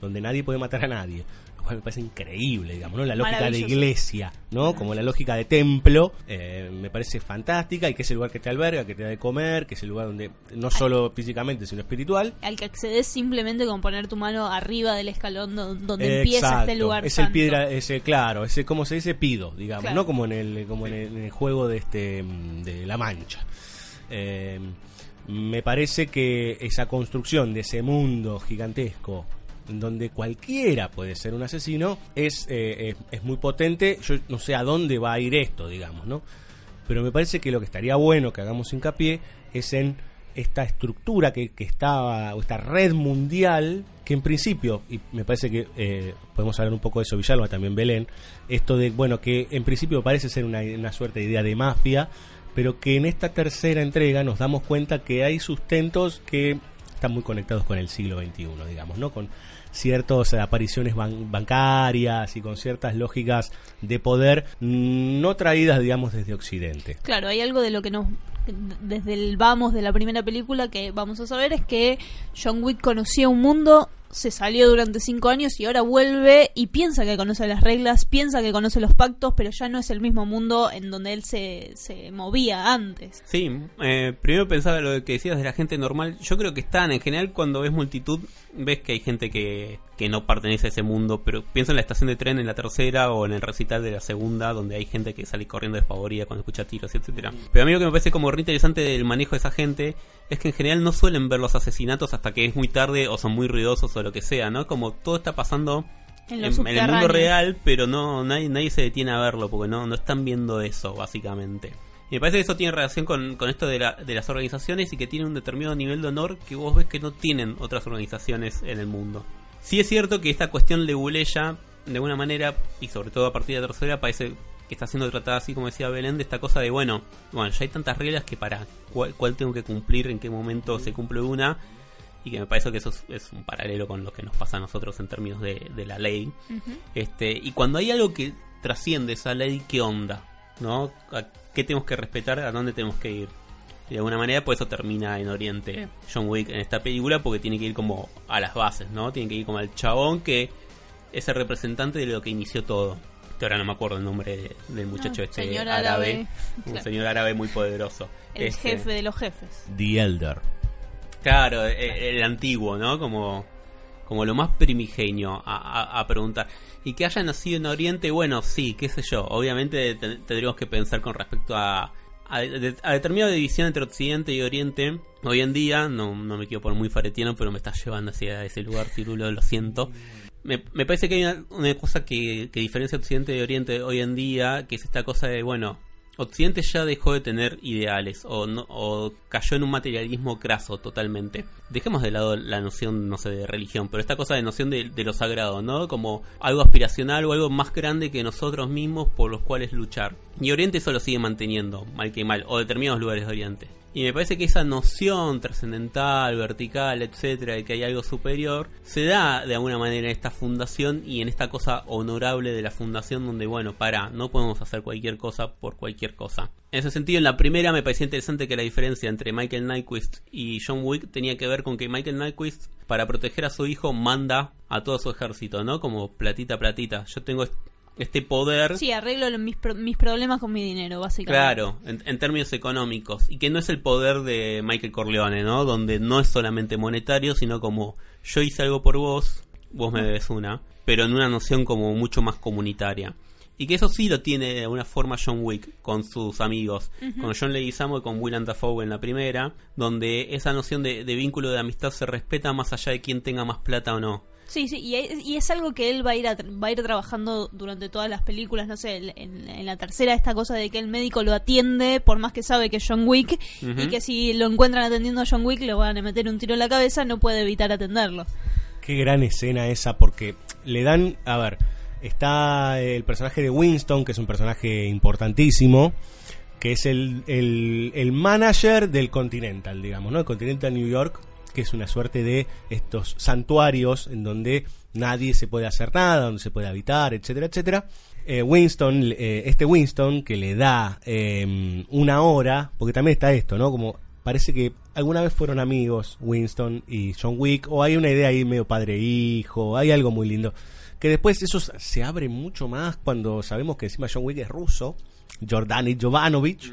donde nadie puede matar a nadie. Cual me parece increíble, digamos, ¿no? La lógica de iglesia, ¿no? Como la lógica de templo, eh, me parece fantástica y que es el lugar que te alberga, que te da de comer, que es el lugar donde, no solo físicamente, sino espiritual. Al que accedes simplemente con poner tu mano arriba del escalón do- donde empieza Exacto. este lugar es santo. el piedra ese claro ese como se dice pido digamos Claro. no como en el como en el, en el juego de este de la mancha Eh, me parece que esa construcción de ese mundo gigantesco donde cualquiera puede ser un asesino es, eh, es, muy potente yo no sé a dónde va a ir esto digamos no pero me parece que lo que estaría bueno que hagamos hincapié es en esta estructura que, que estaba, o esta red mundial, que en principio, y me parece que eh, podemos hablar un poco de eso, Villalba, también Belén, esto de, bueno, que en principio parece ser una, una suerte de idea de mafia, pero que en esta tercera entrega nos damos cuenta que hay sustentos que están muy conectados con el siglo XXI, digamos, ¿no? Con ciertas apariciones ban- bancarias y con ciertas lógicas de poder mm, no traídas, digamos, desde Occidente. Claro, hay algo de lo que nos desde el vamos de la primera película que vamos a saber es que John Wick conocía un mundo, se salió durante cinco años y ahora vuelve y piensa que conoce las reglas, piensa que conoce los pactos, pero ya no es el mismo mundo en donde él se, se movía antes. Sí, eh, primero pensaba lo que decías de la gente normal. Yo creo que están, en general, cuando ves multitud, ves que hay gente que, que no pertenece a ese mundo. Pero pienso en la estación de tren en la tercera o en el recital de la segunda, donde hay gente que sale corriendo desfavorida cuando escucha tiros, etcétera. Pero a mí lo que me parece como re interesante del manejo de esa gente es que en general no suelen ver los asesinatos hasta que es muy tarde o son muy ruidosos o lo que sea, ¿no? Como todo está pasando En lo en, en el mundo real, pero no nadie, nadie se detiene a verlo porque no, no están viendo eso, básicamente. Y me parece que eso tiene relación con, con esto de, la- de las organizaciones y que tiene un determinado nivel de honor que vos ves que no tienen otras organizaciones en el mundo. Sí es cierto que esta cuestión leguleya, de alguna manera, y sobre todo a partir de la tercera, parece que está siendo tratada así como decía Belén, de esta cosa de, bueno, bueno, ya hay tantas reglas que para cuál, cuál tengo que cumplir, en qué momento se cumple una, y que me parece que eso es, es un paralelo con lo que nos pasa a nosotros en términos de, de la ley. este Y cuando hay algo que trasciende esa ley, ¿qué onda? ¿No? ¿A ¿Qué tenemos que respetar? ¿A dónde tenemos que ir? Y de alguna manera, pues eso termina en Oriente John Wick en esta película porque tiene que ir como a las bases, ¿no? Tiene que ir como al chabón que es el representante de lo que inició todo. Que ahora no me acuerdo el nombre de- del muchacho Ah, este señor árabe. árabe. Un Claro. señor árabe muy poderoso. El Este, jefe de los jefes. The Elder. Claro, e- el, antiguo, ¿no? Como, como lo más primigenio a, preguntar. Y que haya nacido en Oriente, bueno, sí, qué sé yo. Obviamente te- tendríamos que pensar con respecto a, de- determinada división entre Occidente y Oriente. Hoy en día, no, no me quiero poner muy faretiano, pero me estás llevando hacia ese lugar, Cirulo, lo siento. Me, me parece que hay una, una cosa que, que diferencia Occidente y Oriente hoy en día, que es esta cosa de, bueno, Occidente ya dejó de tener ideales o, no, cayó en un materialismo craso totalmente. Dejemos de lado la noción, no sé, de religión, pero esta cosa de noción de, de lo sagrado, ¿no? Como algo aspiracional o algo más grande que nosotros mismos por los cuales luchar. Y Oriente eso lo sigue manteniendo, mal que mal, o determinados lugares de Oriente. Y me parece que esa noción trascendental, vertical, etcétera, de que hay algo superior, se da de alguna manera en esta fundación y en esta cosa honorable de la fundación donde, bueno, para, no podemos hacer cualquier cosa por cualquier cosa. En ese sentido, en la primera me parecía interesante que la diferencia entre Michael Nyquist y John Wick tenía que ver con que Michael Nyquist, para proteger a su hijo, manda a todo su ejército, ¿no? Como platita, platita. Yo tengo este poder. Sí, arreglo lo- mis, pro- mis problemas con mi dinero, básicamente. Claro, en, en términos económicos. Y que no es el poder de Michael Corleone, ¿no? Donde no es solamente monetario, sino como yo hice algo por vos vos me debes una, pero en una noción como mucho más comunitaria. Y que eso sí lo tiene de alguna forma John Wick con sus amigos, con John Leguizamo y con Willem Dafoe en la primera, donde esa noción de, de vínculo de amistad se respeta más allá de quién tenga más plata o no. Sí, sí, y, es- y es algo que él va a ir a va a ir trabajando durante todas las películas, no sé, en, en- en la tercera esta cosa de que el médico lo atiende por más que sabe que es John Wick y que si lo encuentran atendiendo a John Wick le van a meter un tiro en la cabeza, no puede evitar atenderlo. Qué gran escena esa, porque le dan, a ver, está el personaje de Winston, que es un personaje importantísimo, que es el, el, el manager del Continental, digamos, ¿no? El Continental New York, que es una suerte de estos santuarios en donde nadie se puede hacer nada, donde se puede habitar, etcétera, etcétera. Eh, Winston, eh, este Winston que le da eh, una hora, porque también está esto, ¿no? Como parece que alguna vez fueron amigos Winston y John Wick, o hay una idea ahí medio padre-hijo, hay algo muy lindo. Que después eso se abre mucho más cuando sabemos que encima John Wick es ruso, Jordani Jovanovic,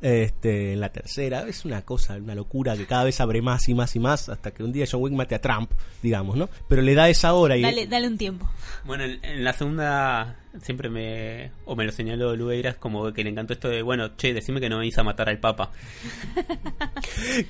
este, en la tercera. Es una cosa, una locura que cada vez abre más y más y más hasta que un día John Wick mate a Trump, digamos, ¿no? Pero le da esa hora y... Dale, dale un tiempo. Bueno, en, en la segunda siempre me... o me lo señaló Lueiras como que le encantó esto de, bueno, che, decime que no venís a matar al Papa. *laughs*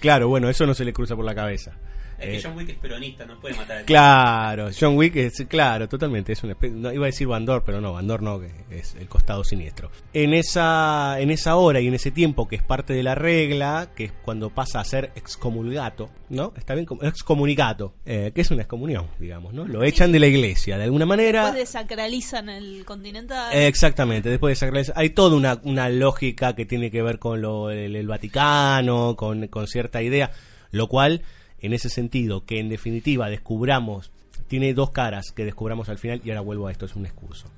Claro, bueno, eso no se le cruza por la cabeza. Es Eh, que John Wick es peronista, no puede matar al Papa. Claro, John Wick es, claro, totalmente, es una espe- no, iba a decir Bandor, pero no, Bandor no, que es el costado siniestro. En esa, en esa hora y en ese tiempo que es parte de la regla, que es cuando pasa a ser excomulgato, ¿no? Está bien, como excomunicato, eh, que es una excomunión, digamos, ¿no? Lo echan de la iglesia, de alguna manera. Después desacralizan el continental. Exactamente, después de sacralizar- hay toda una, una lógica que tiene que ver con lo, el, el Vaticano, con, con cierta idea, lo cual, en ese sentido, que en definitiva descubramos, tiene dos caras que descubramos al final, y ahora vuelvo a esto, es un excurso.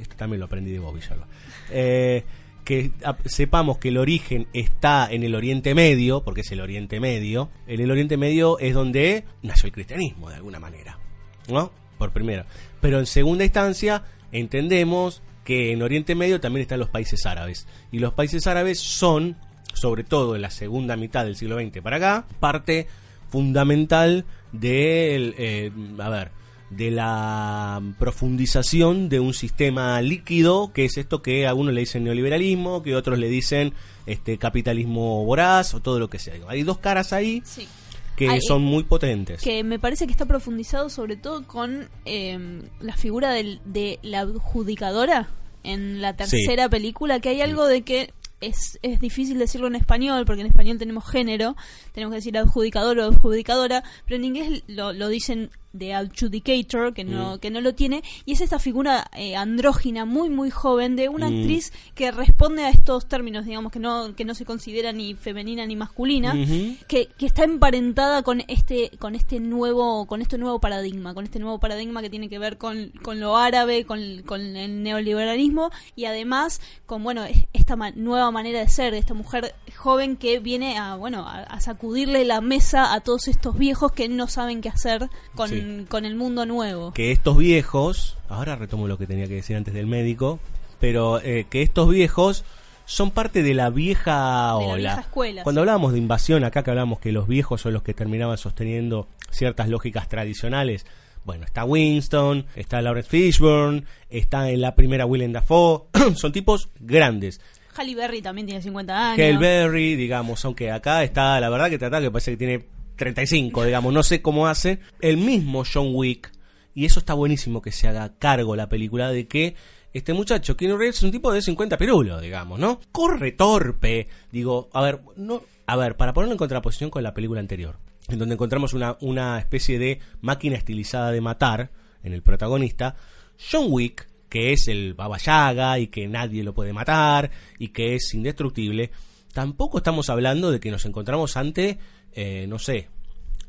Esto también lo aprendí de Bobby Villalba. Eh, que sepamos que el origen está en el Oriente Medio, porque es el Oriente Medio. En el Oriente Medio es donde nació el cristianismo, de alguna manera. ¿No? Por primera. Pero en segunda instancia, entendemos que en Oriente Medio también están los países árabes. Y los países árabes son, sobre todo en la segunda mitad del siglo XX para acá, parte fundamental del, eh, a ver, de la profundización de un sistema líquido, que es esto que a uno le dicen neoliberalismo, que otros le dicen este capitalismo voraz o todo lo que sea. Hay dos caras ahí Sí. que son muy potentes. que me parece que está profundizado sobre todo con eh, la figura del- de la adjudicadora en la tercera película, que hay algo de que es, es difícil decirlo en español, porque en español tenemos género, tenemos que decir adjudicador o adjudicadora, pero en inglés lo, lo dicen de adjudicator, que no, que no lo tiene, y es esta figura eh, andrógina muy muy joven de una Mm. actriz que responde a estos términos, digamos, que no, que no se considera ni femenina ni masculina, que, que está emparentada con este con este nuevo con este nuevo paradigma con este nuevo paradigma que tiene que ver con, con lo árabe con, con el neoliberalismo y además con bueno es- esta ma- nueva manera de ser de esta mujer joven que viene a bueno a, a sacudirle la mesa a todos estos viejos que no saben qué hacer con, Sí. Con el mundo nuevo que estos viejos, ahora retomo lo que tenía que decir antes del médico, pero eh, que estos viejos son parte de la vieja De la ola. vieja escuela, Cuando sí. hablábamos de invasión, acá que hablamos que los viejos son los que terminaban sosteniendo ciertas lógicas tradicionales. Bueno, está Winston, está Lawrence Fishburne, está en la primera Willem Dafoe, *clears throat* son tipos grandes. Halle Berry también tiene 50 años Halle Berry, digamos, aunque acá está, la verdad que trata que parece que tiene 35, digamos, no sé cómo hace. El mismo John Wick, y eso está buenísimo que se haga cargo la película de que este muchacho, Keanu Reeves, es un tipo de 50 pirulos, digamos, ¿no? Corre torpe, digo, a ver, no, a ver, para ponerlo en contraposición con la película anterior, en donde encontramos una, una especie de máquina estilizada de matar en el protagonista, John Wick, que es el Baba Yaga y que nadie lo puede matar y que es indestructible, tampoco estamos hablando de que nos encontramos ante, eh, no sé,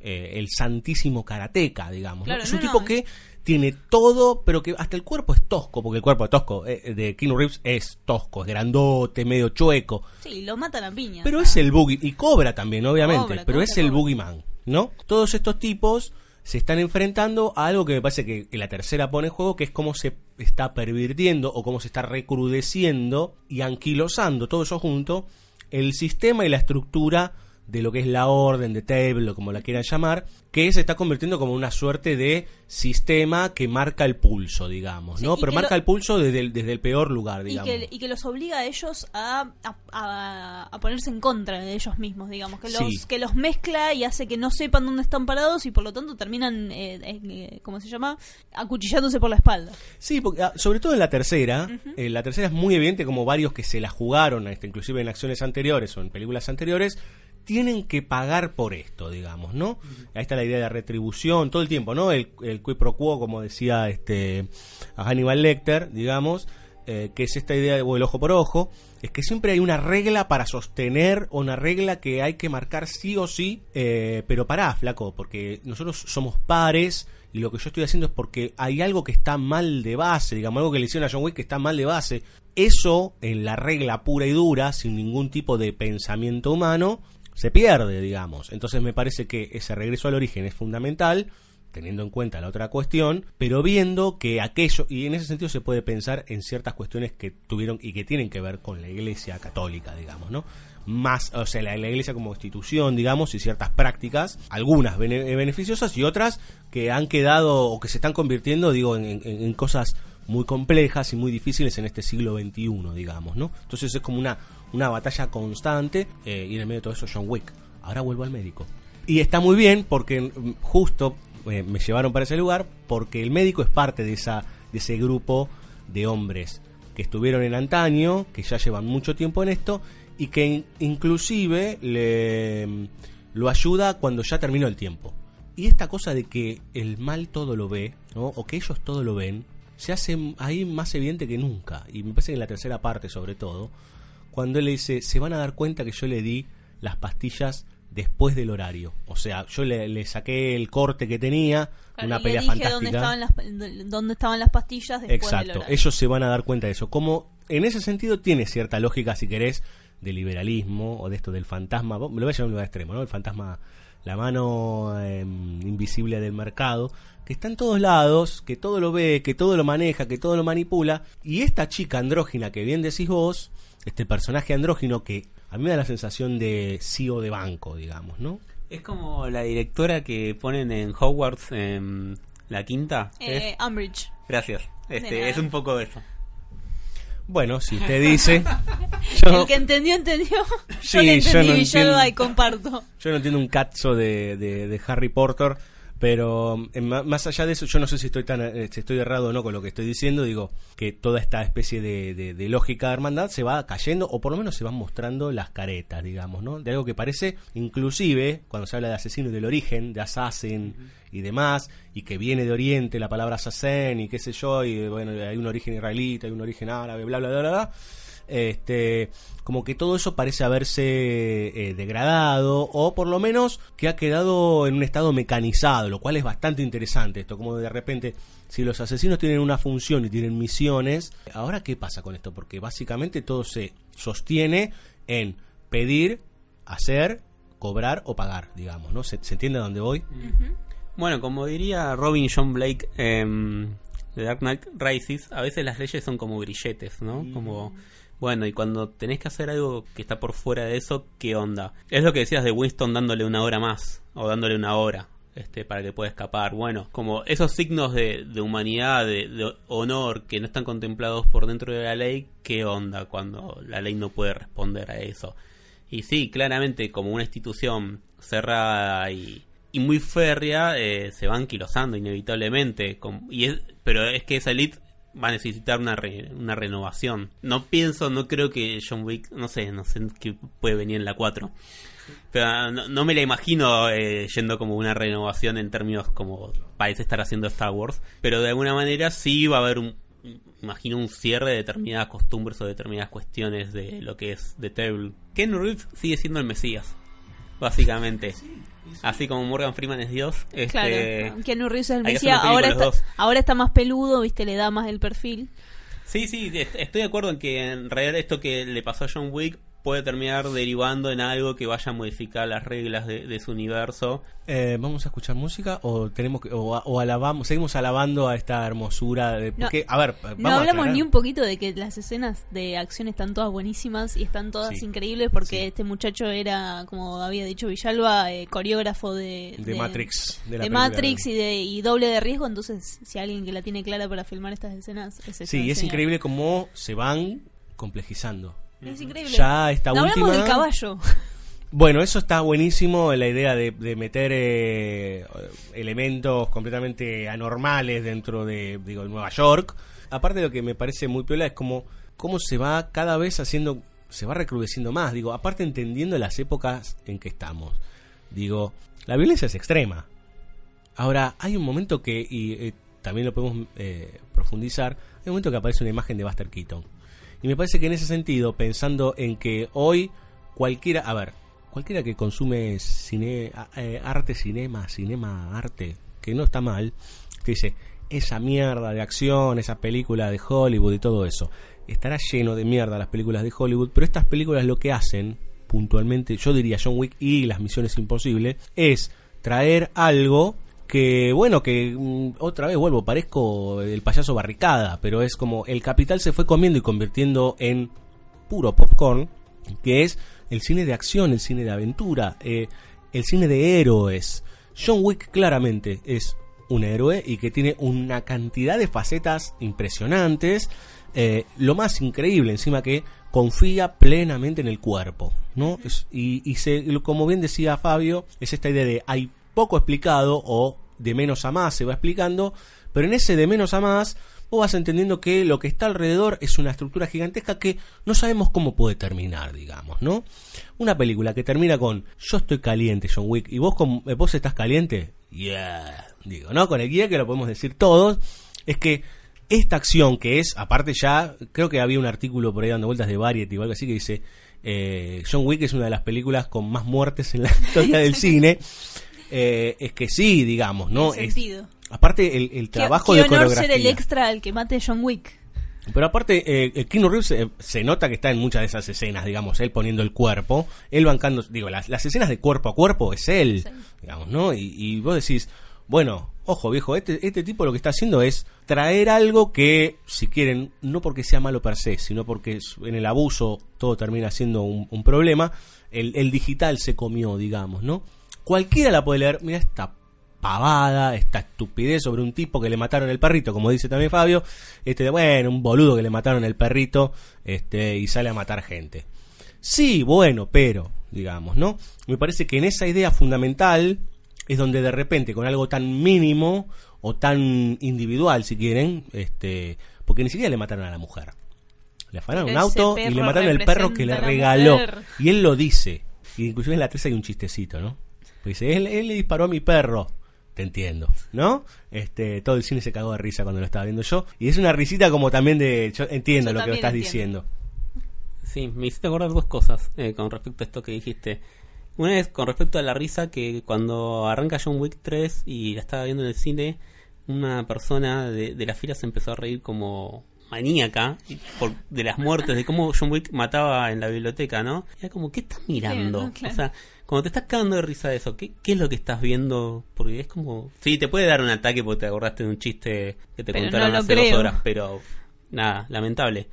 eh, el santísimo karateca, digamos. es no, un tipo no. que tiene todo, pero que hasta el cuerpo es tosco, porque el cuerpo de tosco eh, de Keanu Reeves es tosco, es grandote, medio chueco. sí lo matan a piña Pero es el boogie, y cobra también, obviamente, Cobra, pero cobra, es el boogeyman, ¿no? Todos estos tipos se están enfrentando a algo que me parece que, que la tercera pone en juego, que es cómo se está pervirtiendo o cómo se está recrudeciendo y anquilosando todo eso junto el sistema y la estructura de lo que es la orden de Table o como la quieran llamar, que se está convirtiendo como una suerte de sistema que marca el pulso, digamos, ¿no? y Pero marca lo- el pulso desde el, desde el peor lugar, Y digamos. que, y que los obliga a ellos a, a- ponerse en contra de ellos mismos, digamos. Que los, Sí. que los mezcla y hace que no sepan dónde están parados y por lo tanto terminan, eh, eh, ¿cómo se llama? Acuchillándose por la espalda. Sí, porque, ah, sobre todo en la tercera, eh, la tercera es muy evidente como varios que se la jugaron, inclusive en acciones anteriores o en películas anteriores, tienen que pagar por esto, digamos, ¿no? Ahí está la idea de retribución todo el tiempo, ¿no? El, el como decía este a Hannibal Lecter, digamos, eh, que es esta idea de o el ojo por ojo, es que siempre hay una regla para sostener o una regla que hay que marcar sí o sí, eh, pero pará, flaco, porque nosotros somos pares y lo que yo estoy haciendo es porque hay algo que está mal de base, digamos, algo que le hicieron a John Wick que está mal de base. Eso, en la regla pura y dura, sin ningún tipo de pensamiento humano, se pierde, digamos. Entonces me parece que ese regreso al origen es fundamental, teniendo en cuenta la otra cuestión, pero viendo que aquello, y en ese sentido se puede pensar en ciertas cuestiones que tuvieron y que tienen que ver con la Iglesia Católica, digamos, ¿no? Más, o sea, la, Iglesia como institución, digamos, y ciertas prácticas, algunas bene- beneficiosas y otras que han quedado o que se están convirtiendo, digo, en, en- en cosas muy complejas y muy difíciles en este siglo XXI, digamos, ¿no? Entonces es como una, una batalla constante eh, y en el medio de todo eso John Wick. Ahora vuelvo al médico. Y está muy bien porque mm, justo eh, me llevaron para ese lugar porque el médico es parte de, esa, de ese grupo de hombres que estuvieron en antaño, que ya llevan mucho tiempo en esto y que in- inclusive le, mm, lo ayuda cuando ya terminó el tiempo. Y esta cosa de que el mal todo lo ve, o que ellos todo lo ven, se hace ahí más evidente que nunca. Y me parece que en la tercera parte, sobre todo, cuando él le dice, se van a dar cuenta que yo le di las pastillas después del horario. O sea, yo le, le saqué el corte que tenía, Claro, una pelea dije fantástica. Dónde estaban, las, dónde estaban las pastillas después del Exacto, horario. ellos se van a dar cuenta de eso. Como en ese sentido tiene cierta lógica, si querés, de liberalismo o de esto del fantasma, me lo voy a llevar a un lugar extremo, ¿no? El fantasma, la mano eh, invisible del mercado, que está en todos lados, que todo lo ve, que todo lo maneja, que todo lo manipula. Y esta chica andrógina que bien decís vos, este personaje andrógino que a mí me da la sensación de CEO de banco, digamos, ¿no? Es como la directora que ponen en Hogwarts, en la quinta. Eh, ¿es? Umbridge. Gracias. Este, es un poco de eso. Bueno, si te dice... *laughs* yo- El que entendió, entendió. yo Sí, lo yo entendí, no yo, entiendo. lo ahí comparto. Yo no entiendo un cazzo de, de, de Harry Potter, pero eh, ma- más allá de eso, yo no sé si estoy tan eh, si estoy errado o no con lo que estoy diciendo. Digo que toda esta especie de, de- de lógica de hermandad se va cayendo, o por lo menos se van mostrando las caretas, digamos, ¿no? De algo que parece, inclusive, cuando se habla de asesino y del origen, de assassin y demás, y que viene de Oriente la palabra assassin y qué sé yo, y bueno, hay un origen israelita, hay un origen árabe, bla, bla, bla, bla. bla este como que todo eso parece haberse eh, degradado o por lo menos que ha quedado en un estado mecanizado lo cual es bastante interesante esto como de repente si los asesinos tienen una función y tienen misiones ahora qué pasa con esto porque básicamente todo se sostiene en pedir hacer cobrar o pagar digamos no se, se entiende a dónde voy Bueno, como diría Robin John Blake em, de Dark Knight Rises, a veces las leyes son como grilletes, ¿no? Como, bueno, y cuando tenés que hacer algo que está por fuera de eso, ¿qué onda? Es lo que decías de Winston dándole una hora más, o dándole una hora. Este, para que pueda escapar. Bueno, como esos signos de, de humanidad, de, honor que no están contemplados por dentro de la ley, ¿qué onda cuando la ley no puede responder a eso? Y sí, claramente, como una institución cerrada y, y muy férrea, eh, se van quilosando inevitablemente. Y es, pero es que esa elite va a necesitar una, re- una renovación. No pienso, no creo que John Wick, no sé, no sé qué puede venir en la 4. Pero no, no me la imagino eh, yendo como una renovación en términos como parece estar haciendo Star Wars. Pero de alguna manera sí va a haber un, imagino un cierre de determinadas costumbres o determinadas cuestiones de lo que es The Table. Ken Reeves sigue siendo el Mesías, básicamente. Así como Morgan Freeman es Dios. Este, Claro, Keanu Reeves es el Mesías, ahora está, ahora está más peludo, viste, le da más el perfil. Sí, sí, est- estoy de acuerdo en que en realidad esto que le pasó a John Wick puede terminar derivando en algo que vaya a modificar las reglas de, de su universo. Eh, ¿Vamos a escuchar música o tenemos que, o, o alabamos, seguimos alabando a esta hermosura? De, No, porque, a ver, vamos No a hablamos ni un poquito de que las escenas de acción están todas buenísimas y están todas Sí. increíbles porque Sí. este muchacho era, como había dicho Villalba, eh, coreógrafo de, De Matrix, de la Matrix y, de, y doble de riesgo. Entonces, si alguien que la tiene clara para filmar estas escenas, es Sí, es increíble cómo se van complejizando. Es increíble. Ya esta No última. hablamos del caballo. Bueno, eso está buenísimo, la idea de, de meter eh, elementos completamente anormales dentro de, digo, Nueva York. Aparte de lo que me parece muy piola es como cómo se va cada vez haciendo, se va recrudeciendo más. Digo, aparte entendiendo las épocas en que estamos. Digo, la violencia es extrema. Ahora, hay un momento que, y eh, también lo podemos eh, profundizar, hay un momento que aparece una imagen de Buster Keaton. Y me parece que en ese sentido, pensando en que hoy cualquiera, a ver, cualquiera que consume cine, eh, arte, cinema, cinema, arte, que no está mal, que dice, esa mierda de acción, esa película de Hollywood y todo eso, estará lleno de mierda las películas de Hollywood, pero estas películas lo que hacen, puntualmente, yo diría John Wick y las misiones imposibles, es traer algo que bueno que mm, otra vez vuelvo parezco el payaso barricada pero es como el capital se fue comiendo y convirtiendo en puro popcorn que es el cine de acción el cine de aventura eh, el cine de héroes. John Wick claramente es un héroe y que tiene una cantidad de facetas impresionantes eh, lo más increíble encima que confía plenamente en el cuerpo no y, y se, como bien decía Fabio es esta idea de hay poco explicado o de menos a más se va explicando, pero en ese de menos a más vos vas entendiendo que lo que está alrededor es una estructura gigantesca que no sabemos cómo puede terminar, digamos, ¿no? Una película que termina con yo estoy caliente, John Wick, y vos, con- eh, vos estás caliente, yeah, digo, ¿no? Con el guía que lo podemos decir todos, es que esta acción que es, aparte ya, creo que había un artículo por ahí dando vueltas de Variety o algo así que dice, eh, John Wick es una de las películas con más muertes en la *laughs* historia del cine. Eh, es que sí, digamos, ¿no? Es- sentido. aparte el, trabajo qué de honor coreografía. ser el extra al que mate John Wick. Pero aparte, eh, eh, Keanu Reeves eh, se nota que está en muchas de esas escenas, digamos, él poniendo el cuerpo, él bancando, digo, las, las escenas de cuerpo a cuerpo es él, Sí. digamos, ¿no? Y, y vos decís, bueno, ojo viejo, este, este tipo lo que está haciendo es traer algo que, si quieren, no porque sea malo per se, sino porque en el abuso todo termina siendo un, un problema, el, el digital se comió, digamos, ¿no? Cualquiera la puede leer, mira esta pavada, esta estupidez sobre un tipo que le mataron el perrito, como dice también Fabio, este de, bueno, un boludo que le mataron el perrito, este, y sale a matar gente. Sí, bueno, pero, digamos, ¿no? Me parece que en esa idea fundamental es donde de repente con algo tan mínimo o tan individual, si quieren, este, porque ni siquiera le mataron a la mujer. Le afanaron un auto y le mataron el perro que le regaló. Y él lo dice. Y inclusive en la 3 hay un chistecito, ¿no? Pues dice, él, él le disparó a mi perro. Te entiendo, ¿no? Este, todo el cine se cagó de risa cuando lo estaba viendo yo. Y es una risita como también de, yo entiendo Yo lo que también estás entiendo. diciendo. Sí, me hiciste acordar dos cosas eh, con respecto a esto que dijiste. Una es con respecto a la risa que cuando arranca John Wick 3 y la estaba viendo en el cine, una persona de, de la fila se empezó a reír como maníaca y por, de las muertes, de cómo John Wick mataba en la biblioteca, ¿no? Era como, ¿qué estás mirando? ¿no? Claro. O sea, cuando te estás cagando de risa de eso, ¿qué, ¿qué es lo que estás viendo? Porque es como... Sí, te puede dar un ataque porque te acordaste de un chiste que te Pero contaron no hace creo. dos horas, pero nada, lamentable.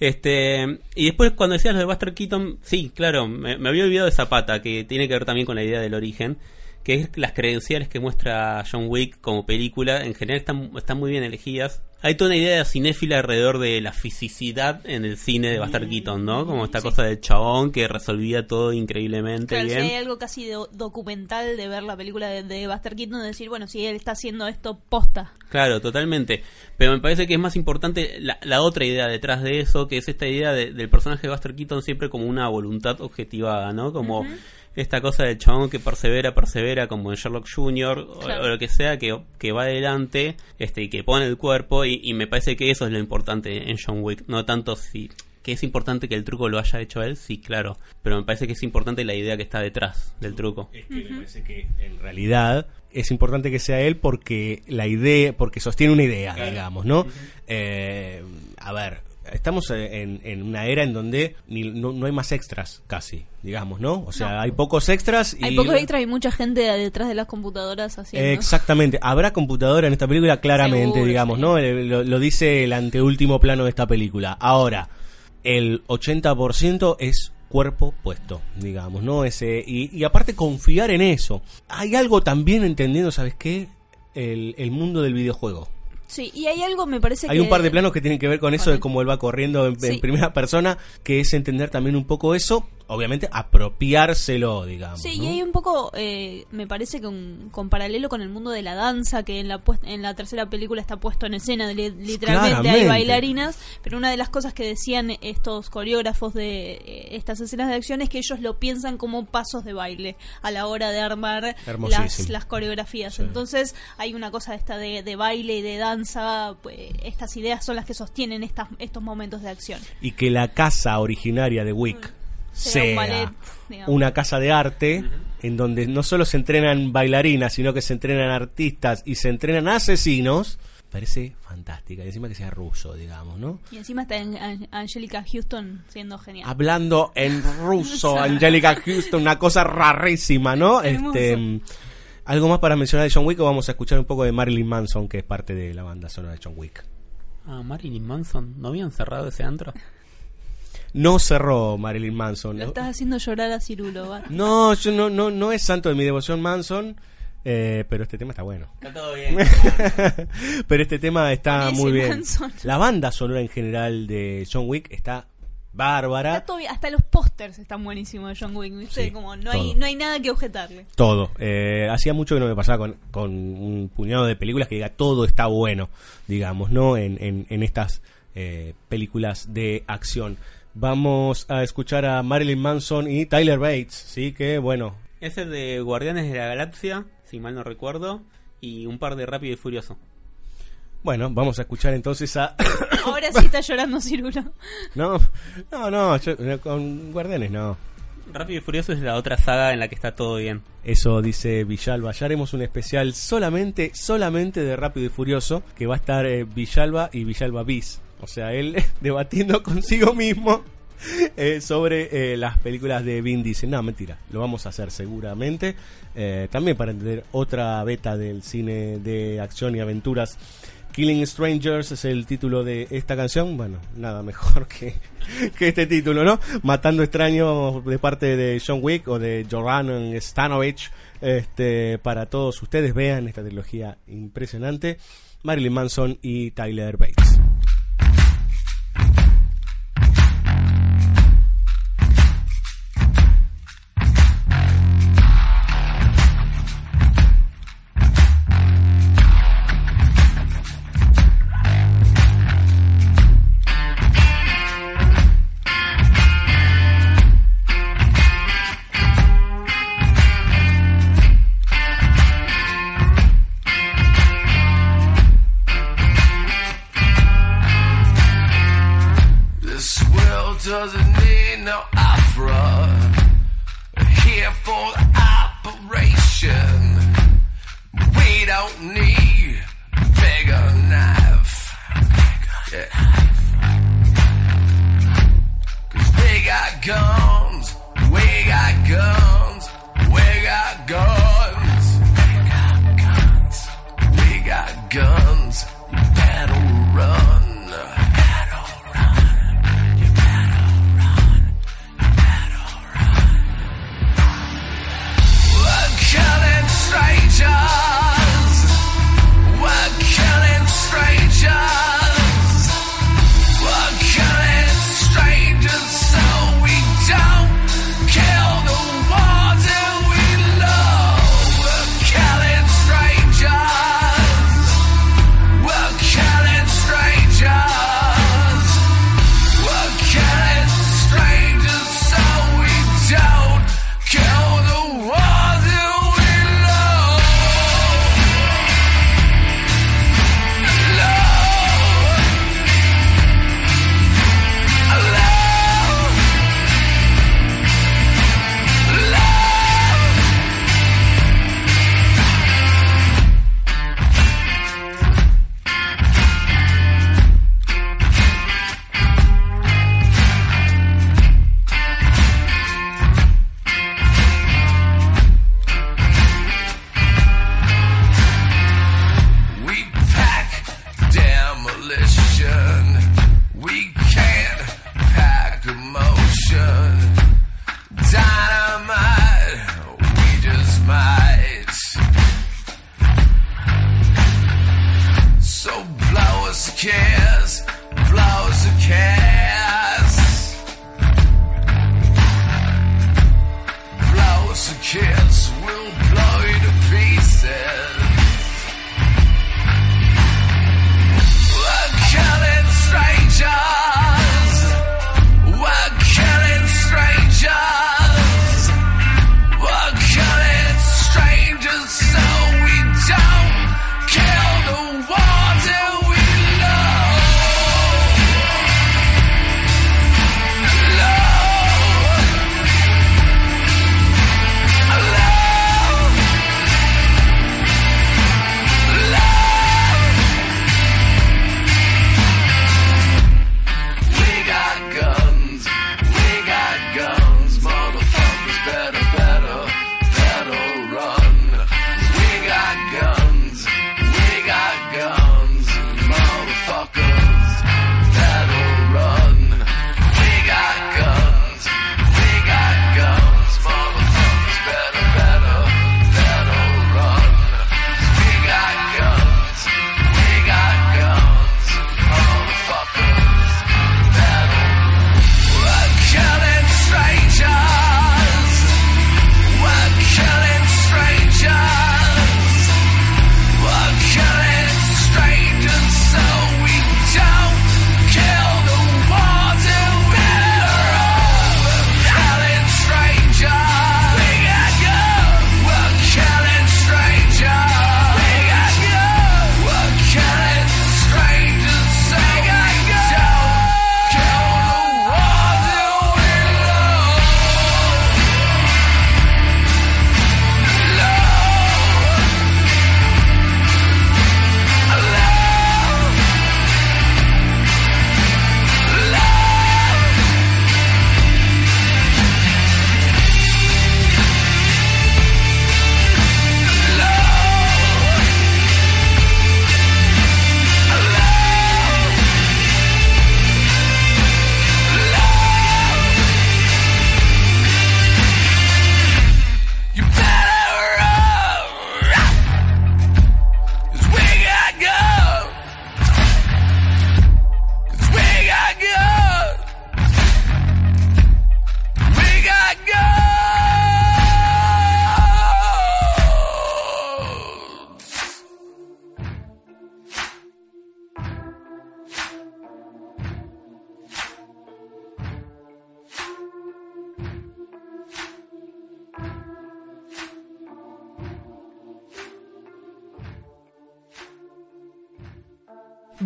Este, y después cuando decías lo de Buster Keaton, sí, claro, me, me había olvidado de Zapata, que tiene que ver también con la idea del origen, que es las credenciales que muestra John Wick como película, en general están, están muy bien elegidas. Hay toda una idea cinéfila alrededor de la fisicidad en el cine de Buster Keaton, ¿no? Como esta cosa del chabón que resolvía todo increíblemente Claro, si bien. hay algo casi de- documental de ver la película de, de Buster Keaton, de decir, bueno, si él está haciendo esto posta. Claro, totalmente. Pero me parece que es más importante la, la otra idea detrás de eso, que es esta idea de- del personaje de Buster Keaton siempre como una voluntad objetivada, ¿no? Como esta cosa del chabón que persevera, persevera, como en Sherlock Jr. o- Claro. o, lo que sea, que, que va adelante este, y que pone el cuerpo. Y, y me parece que eso es lo importante en John Wick. No tanto si. Que es importante que el truco lo haya hecho él, sí, claro. Pero me parece que es importante la idea que está detrás del truco. Es que me parece que en realidad es importante que sea él porque la idea, porque sostiene una idea, digamos, ¿no? Eh, a ver, estamos en, en una era en donde ni- no, no hay más extras, casi, digamos, ¿no? O sea, hay pocos extras y... Hay pocos extras y mucha gente detrás de las computadoras haciendo. Exactamente, habrá computadora en esta película claramente, Seguro, digamos, sí. ¿no? Eh, Lo, lo dice el anteúltimo plano de esta película. Ahora, el 80% es cuerpo puesto, digamos, ¿no? Ese y, y aparte confiar en eso. Hay algo también entendiendo, ¿sabes qué? El, el mundo del videojuego. Sí, y hay algo, me parece Hay que... un par de planos que tienen que ver con eso de cómo él va corriendo en, primera persona, que es entender también un poco eso, obviamente apropiárselo, digamos. Sí, ¿no? y hay un poco, eh, me parece que un, con paralelo con el mundo de la danza, que en la, en la tercera película está puesto en escena, li- literalmente hay bailarinas, pero una de las cosas que decían estos coreógrafos de eh, estas escenas de acción es que ellos lo piensan como pasos de baile a la hora de armar las, las coreografías. Entonces hay una cosa esta de, de baile y de danza, pues, estas ideas son las que sostienen estas, estos momentos de acción. y que la casa originaria de Wick Sea un ballet, una casa de arte en donde no solo se entrenan bailarinas, sino que se entrenan artistas y se entrenan asesinos, parece fantástica. Y encima que sea ruso, digamos, ¿no? Y encima está en- Angelica Houston siendo genial. Hablando en *laughs* ruso, Angelica Houston, una cosa rarísima, ¿no? Este, algo más para mencionar de John Wick o vamos a escuchar un poco de Marilyn Manson, que es parte de la banda sonora de John Wick. Ah, Marilyn Manson. ¿No habían cerrado ese antro? No cerró Marilyn Manson. Lo estás haciendo llorar a Cirulo, va. No, yo no, no, no es santo de mi devoción Manson, eh, pero este tema está bueno. Está todo bien. *laughs* pero este tema está muy bien. Manson. La banda sonora en general de John Wick está bárbara. Está todo bien, Hasta los pósters están buenísimos de John Wick, ¿viste? Sí, Como no hay, no hay nada que objetarle. Todo. Eh, hacía mucho que no me pasaba con, con un puñado de películas que diga todo está bueno, digamos, ¿no? En, en, en estas eh, películas de acción. Vamos a escuchar a Marilyn Manson y Tyler Bates, ¿sí? Que, bueno, Ese de Guardianes de la Galaxia, si mal no recuerdo, y un par de Rápido y Furioso. bueno, vamos a escuchar entonces a... *coughs* Ahora sí está llorando Cirulo. no, no, no, yo- no, con Guardianes no. Rápido y Furioso es la otra saga en la que está todo bien. Eso dice Villalba. Ya haremos un especial solamente, solamente de Rápido y Furioso, que va a estar eh, Villalba y Villalba Bis. O sea, él *laughs* debatiendo consigo mismo eh, sobre eh, las películas de Vin Diesel. No, mentira, lo vamos a hacer seguramente. Eh, también para entender otra beta del cine de acción y aventuras. Killing Strangers es el título de esta canción. Bueno, nada mejor *laughs* que, que este título, ¿no? Matando extraños de parte de John Wick o de Joran Stanovich. Este, para todos ustedes vean esta trilogía impresionante. Marilyn Manson y Tyler Bates.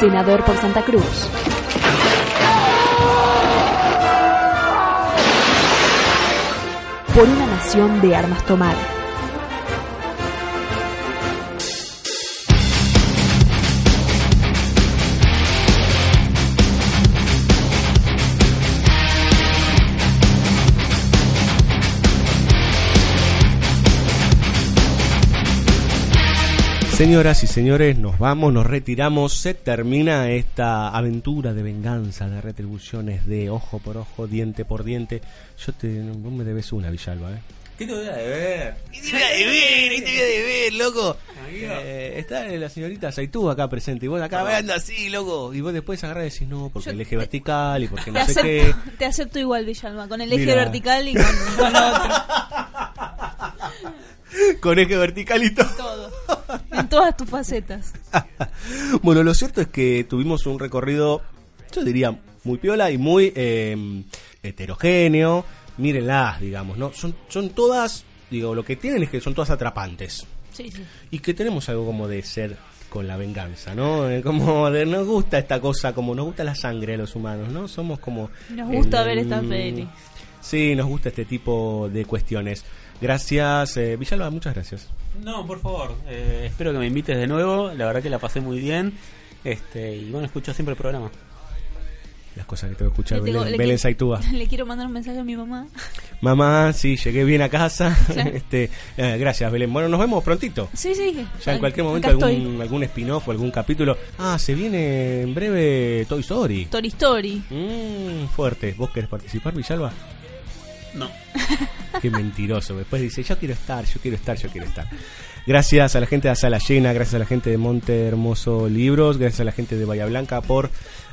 senador por Santa Cruz. Por una nación de armas tomar. Señoras y señores, nos vamos, nos retiramos, se termina esta aventura de venganza, de retribuciones, de ojo por ojo, diente por diente. Yo te, no me debes una, Villalba, ¿eh? ¿Qué te voy a deber? ¿Qué te voy a deber? ¿Qué te voy a deber, loco? Eh, está la señorita Saitú acá presente y vos acá anda así, loco. Y vos después agarrás y decís, no, porque el eje vertical y porque no sé qué. *laughs* te acepto igual, Villalba, con el eje Mira. vertical y con, con otro. *laughs* *laughs* Con eje vertical y todo. Todo. En todas tus facetas. *laughs* Bueno, lo cierto es que tuvimos un recorrido, yo diría, muy piola y muy eh, heterogéneo. Mírenlas, digamos, ¿no? Son, son todas, digo, lo que tienen es que son todas atrapantes. Sí, sí. Y que tenemos algo como de ser con la venganza, ¿no? Eh, Como de, nos gusta esta cosa, como nos gusta la sangre de los humanos, ¿no? Somos como... Nos gusta ver esta peli. Sí, nos gusta este tipo de cuestiones. Gracias, eh, Villalba, muchas gracias. No, por favor. eh, espero que me invites de nuevo. La verdad que la pasé muy bien. Este, y bueno, escucho siempre el programa. Las cosas que tengo que escuchar Belén, le Belén Saitúa. *laughs* Le quiero mandar un mensaje a mi mamá. Mamá, sí, llegué bien a casa. *laughs* Claro. este, eh, gracias, Belén. Bueno, nos vemos prontito. Sí, sí. Ya en cualquier momento algún, algún spin-off o algún capítulo. Ah, se viene en breve Toy Story. Story Story. Mm, fuerte. ¿Vos querés participar, Villalba? No. Qué mentiroso. Después dice, yo quiero estar, yo quiero estar, yo quiero estar. Gracias a la gente de Sala Llena, gracias a la gente de Monte Hermoso Libros, gracias a la gente de Bahía Blanca por,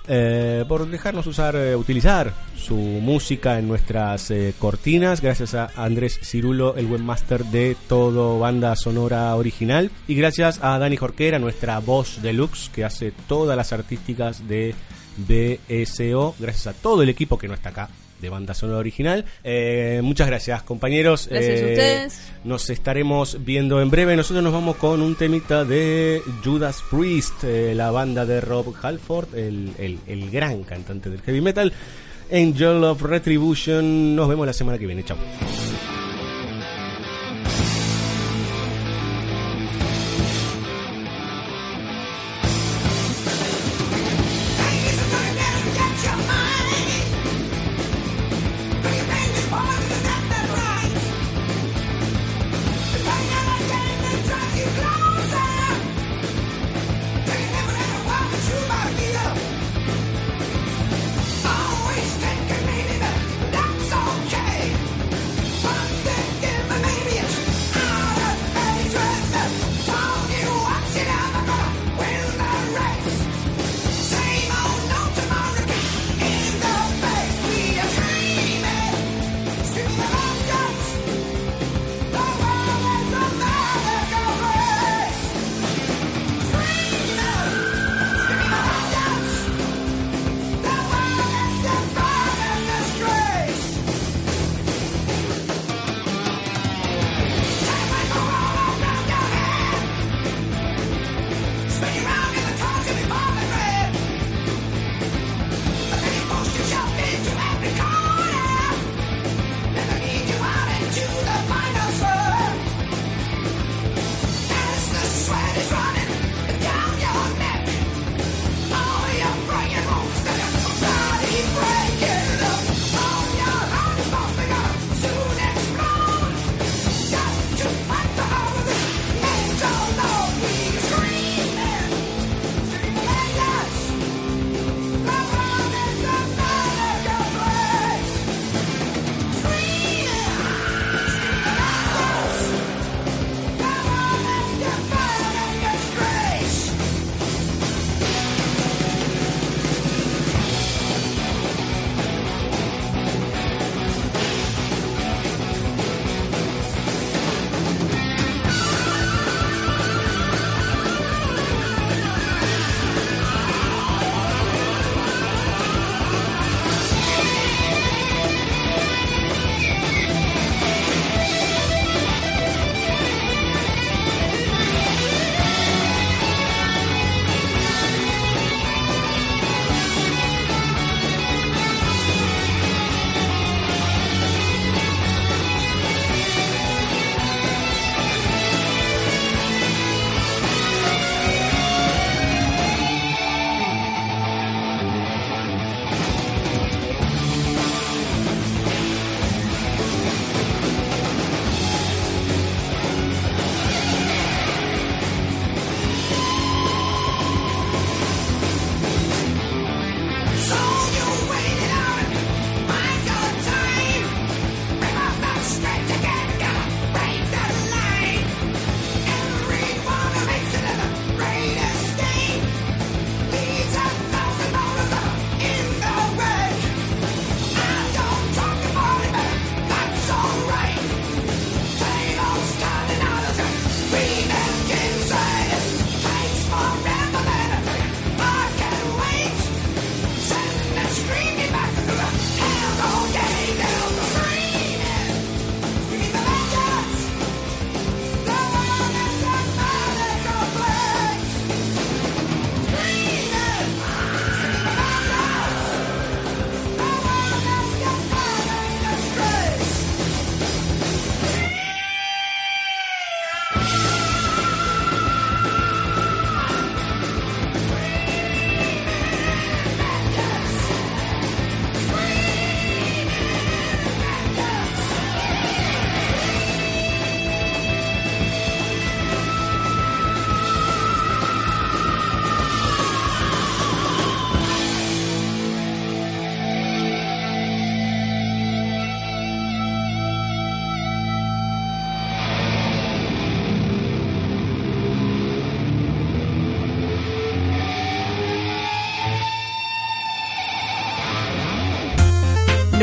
eh, por dejarnos usar, eh, utilizar su música en nuestras eh, cortinas. Gracias a Andrés Cirulo, el webmaster de todo banda sonora original. Y gracias a Dani Jorquera, nuestra voz deluxe, que hace todas las artísticas de BSO. Gracias a todo el equipo que no está acá de banda sonora original. Eh, muchas gracias, compañeros. Gracias a Eh, ustedes. Nos estaremos viendo en breve. Nosotros nos vamos con un temita de Judas Priest, eh, la banda de Rob Halford, el, el- el gran cantante del heavy metal. Angel of Retribution. Nos vemos la semana que viene. Chao.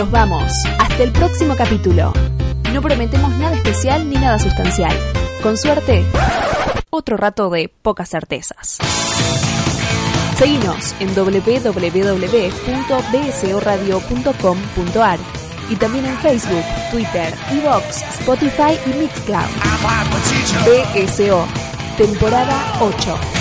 Nos vamos. Hasta el próximo capítulo. No prometemos nada especial ni nada sustancial. Con suerte, otro rato de pocas certezas. Seguinos en www.bsoradio.com.ar y también en Facebook, Twitter, Evox, Spotify y Mixcloud. BSO, temporada 8.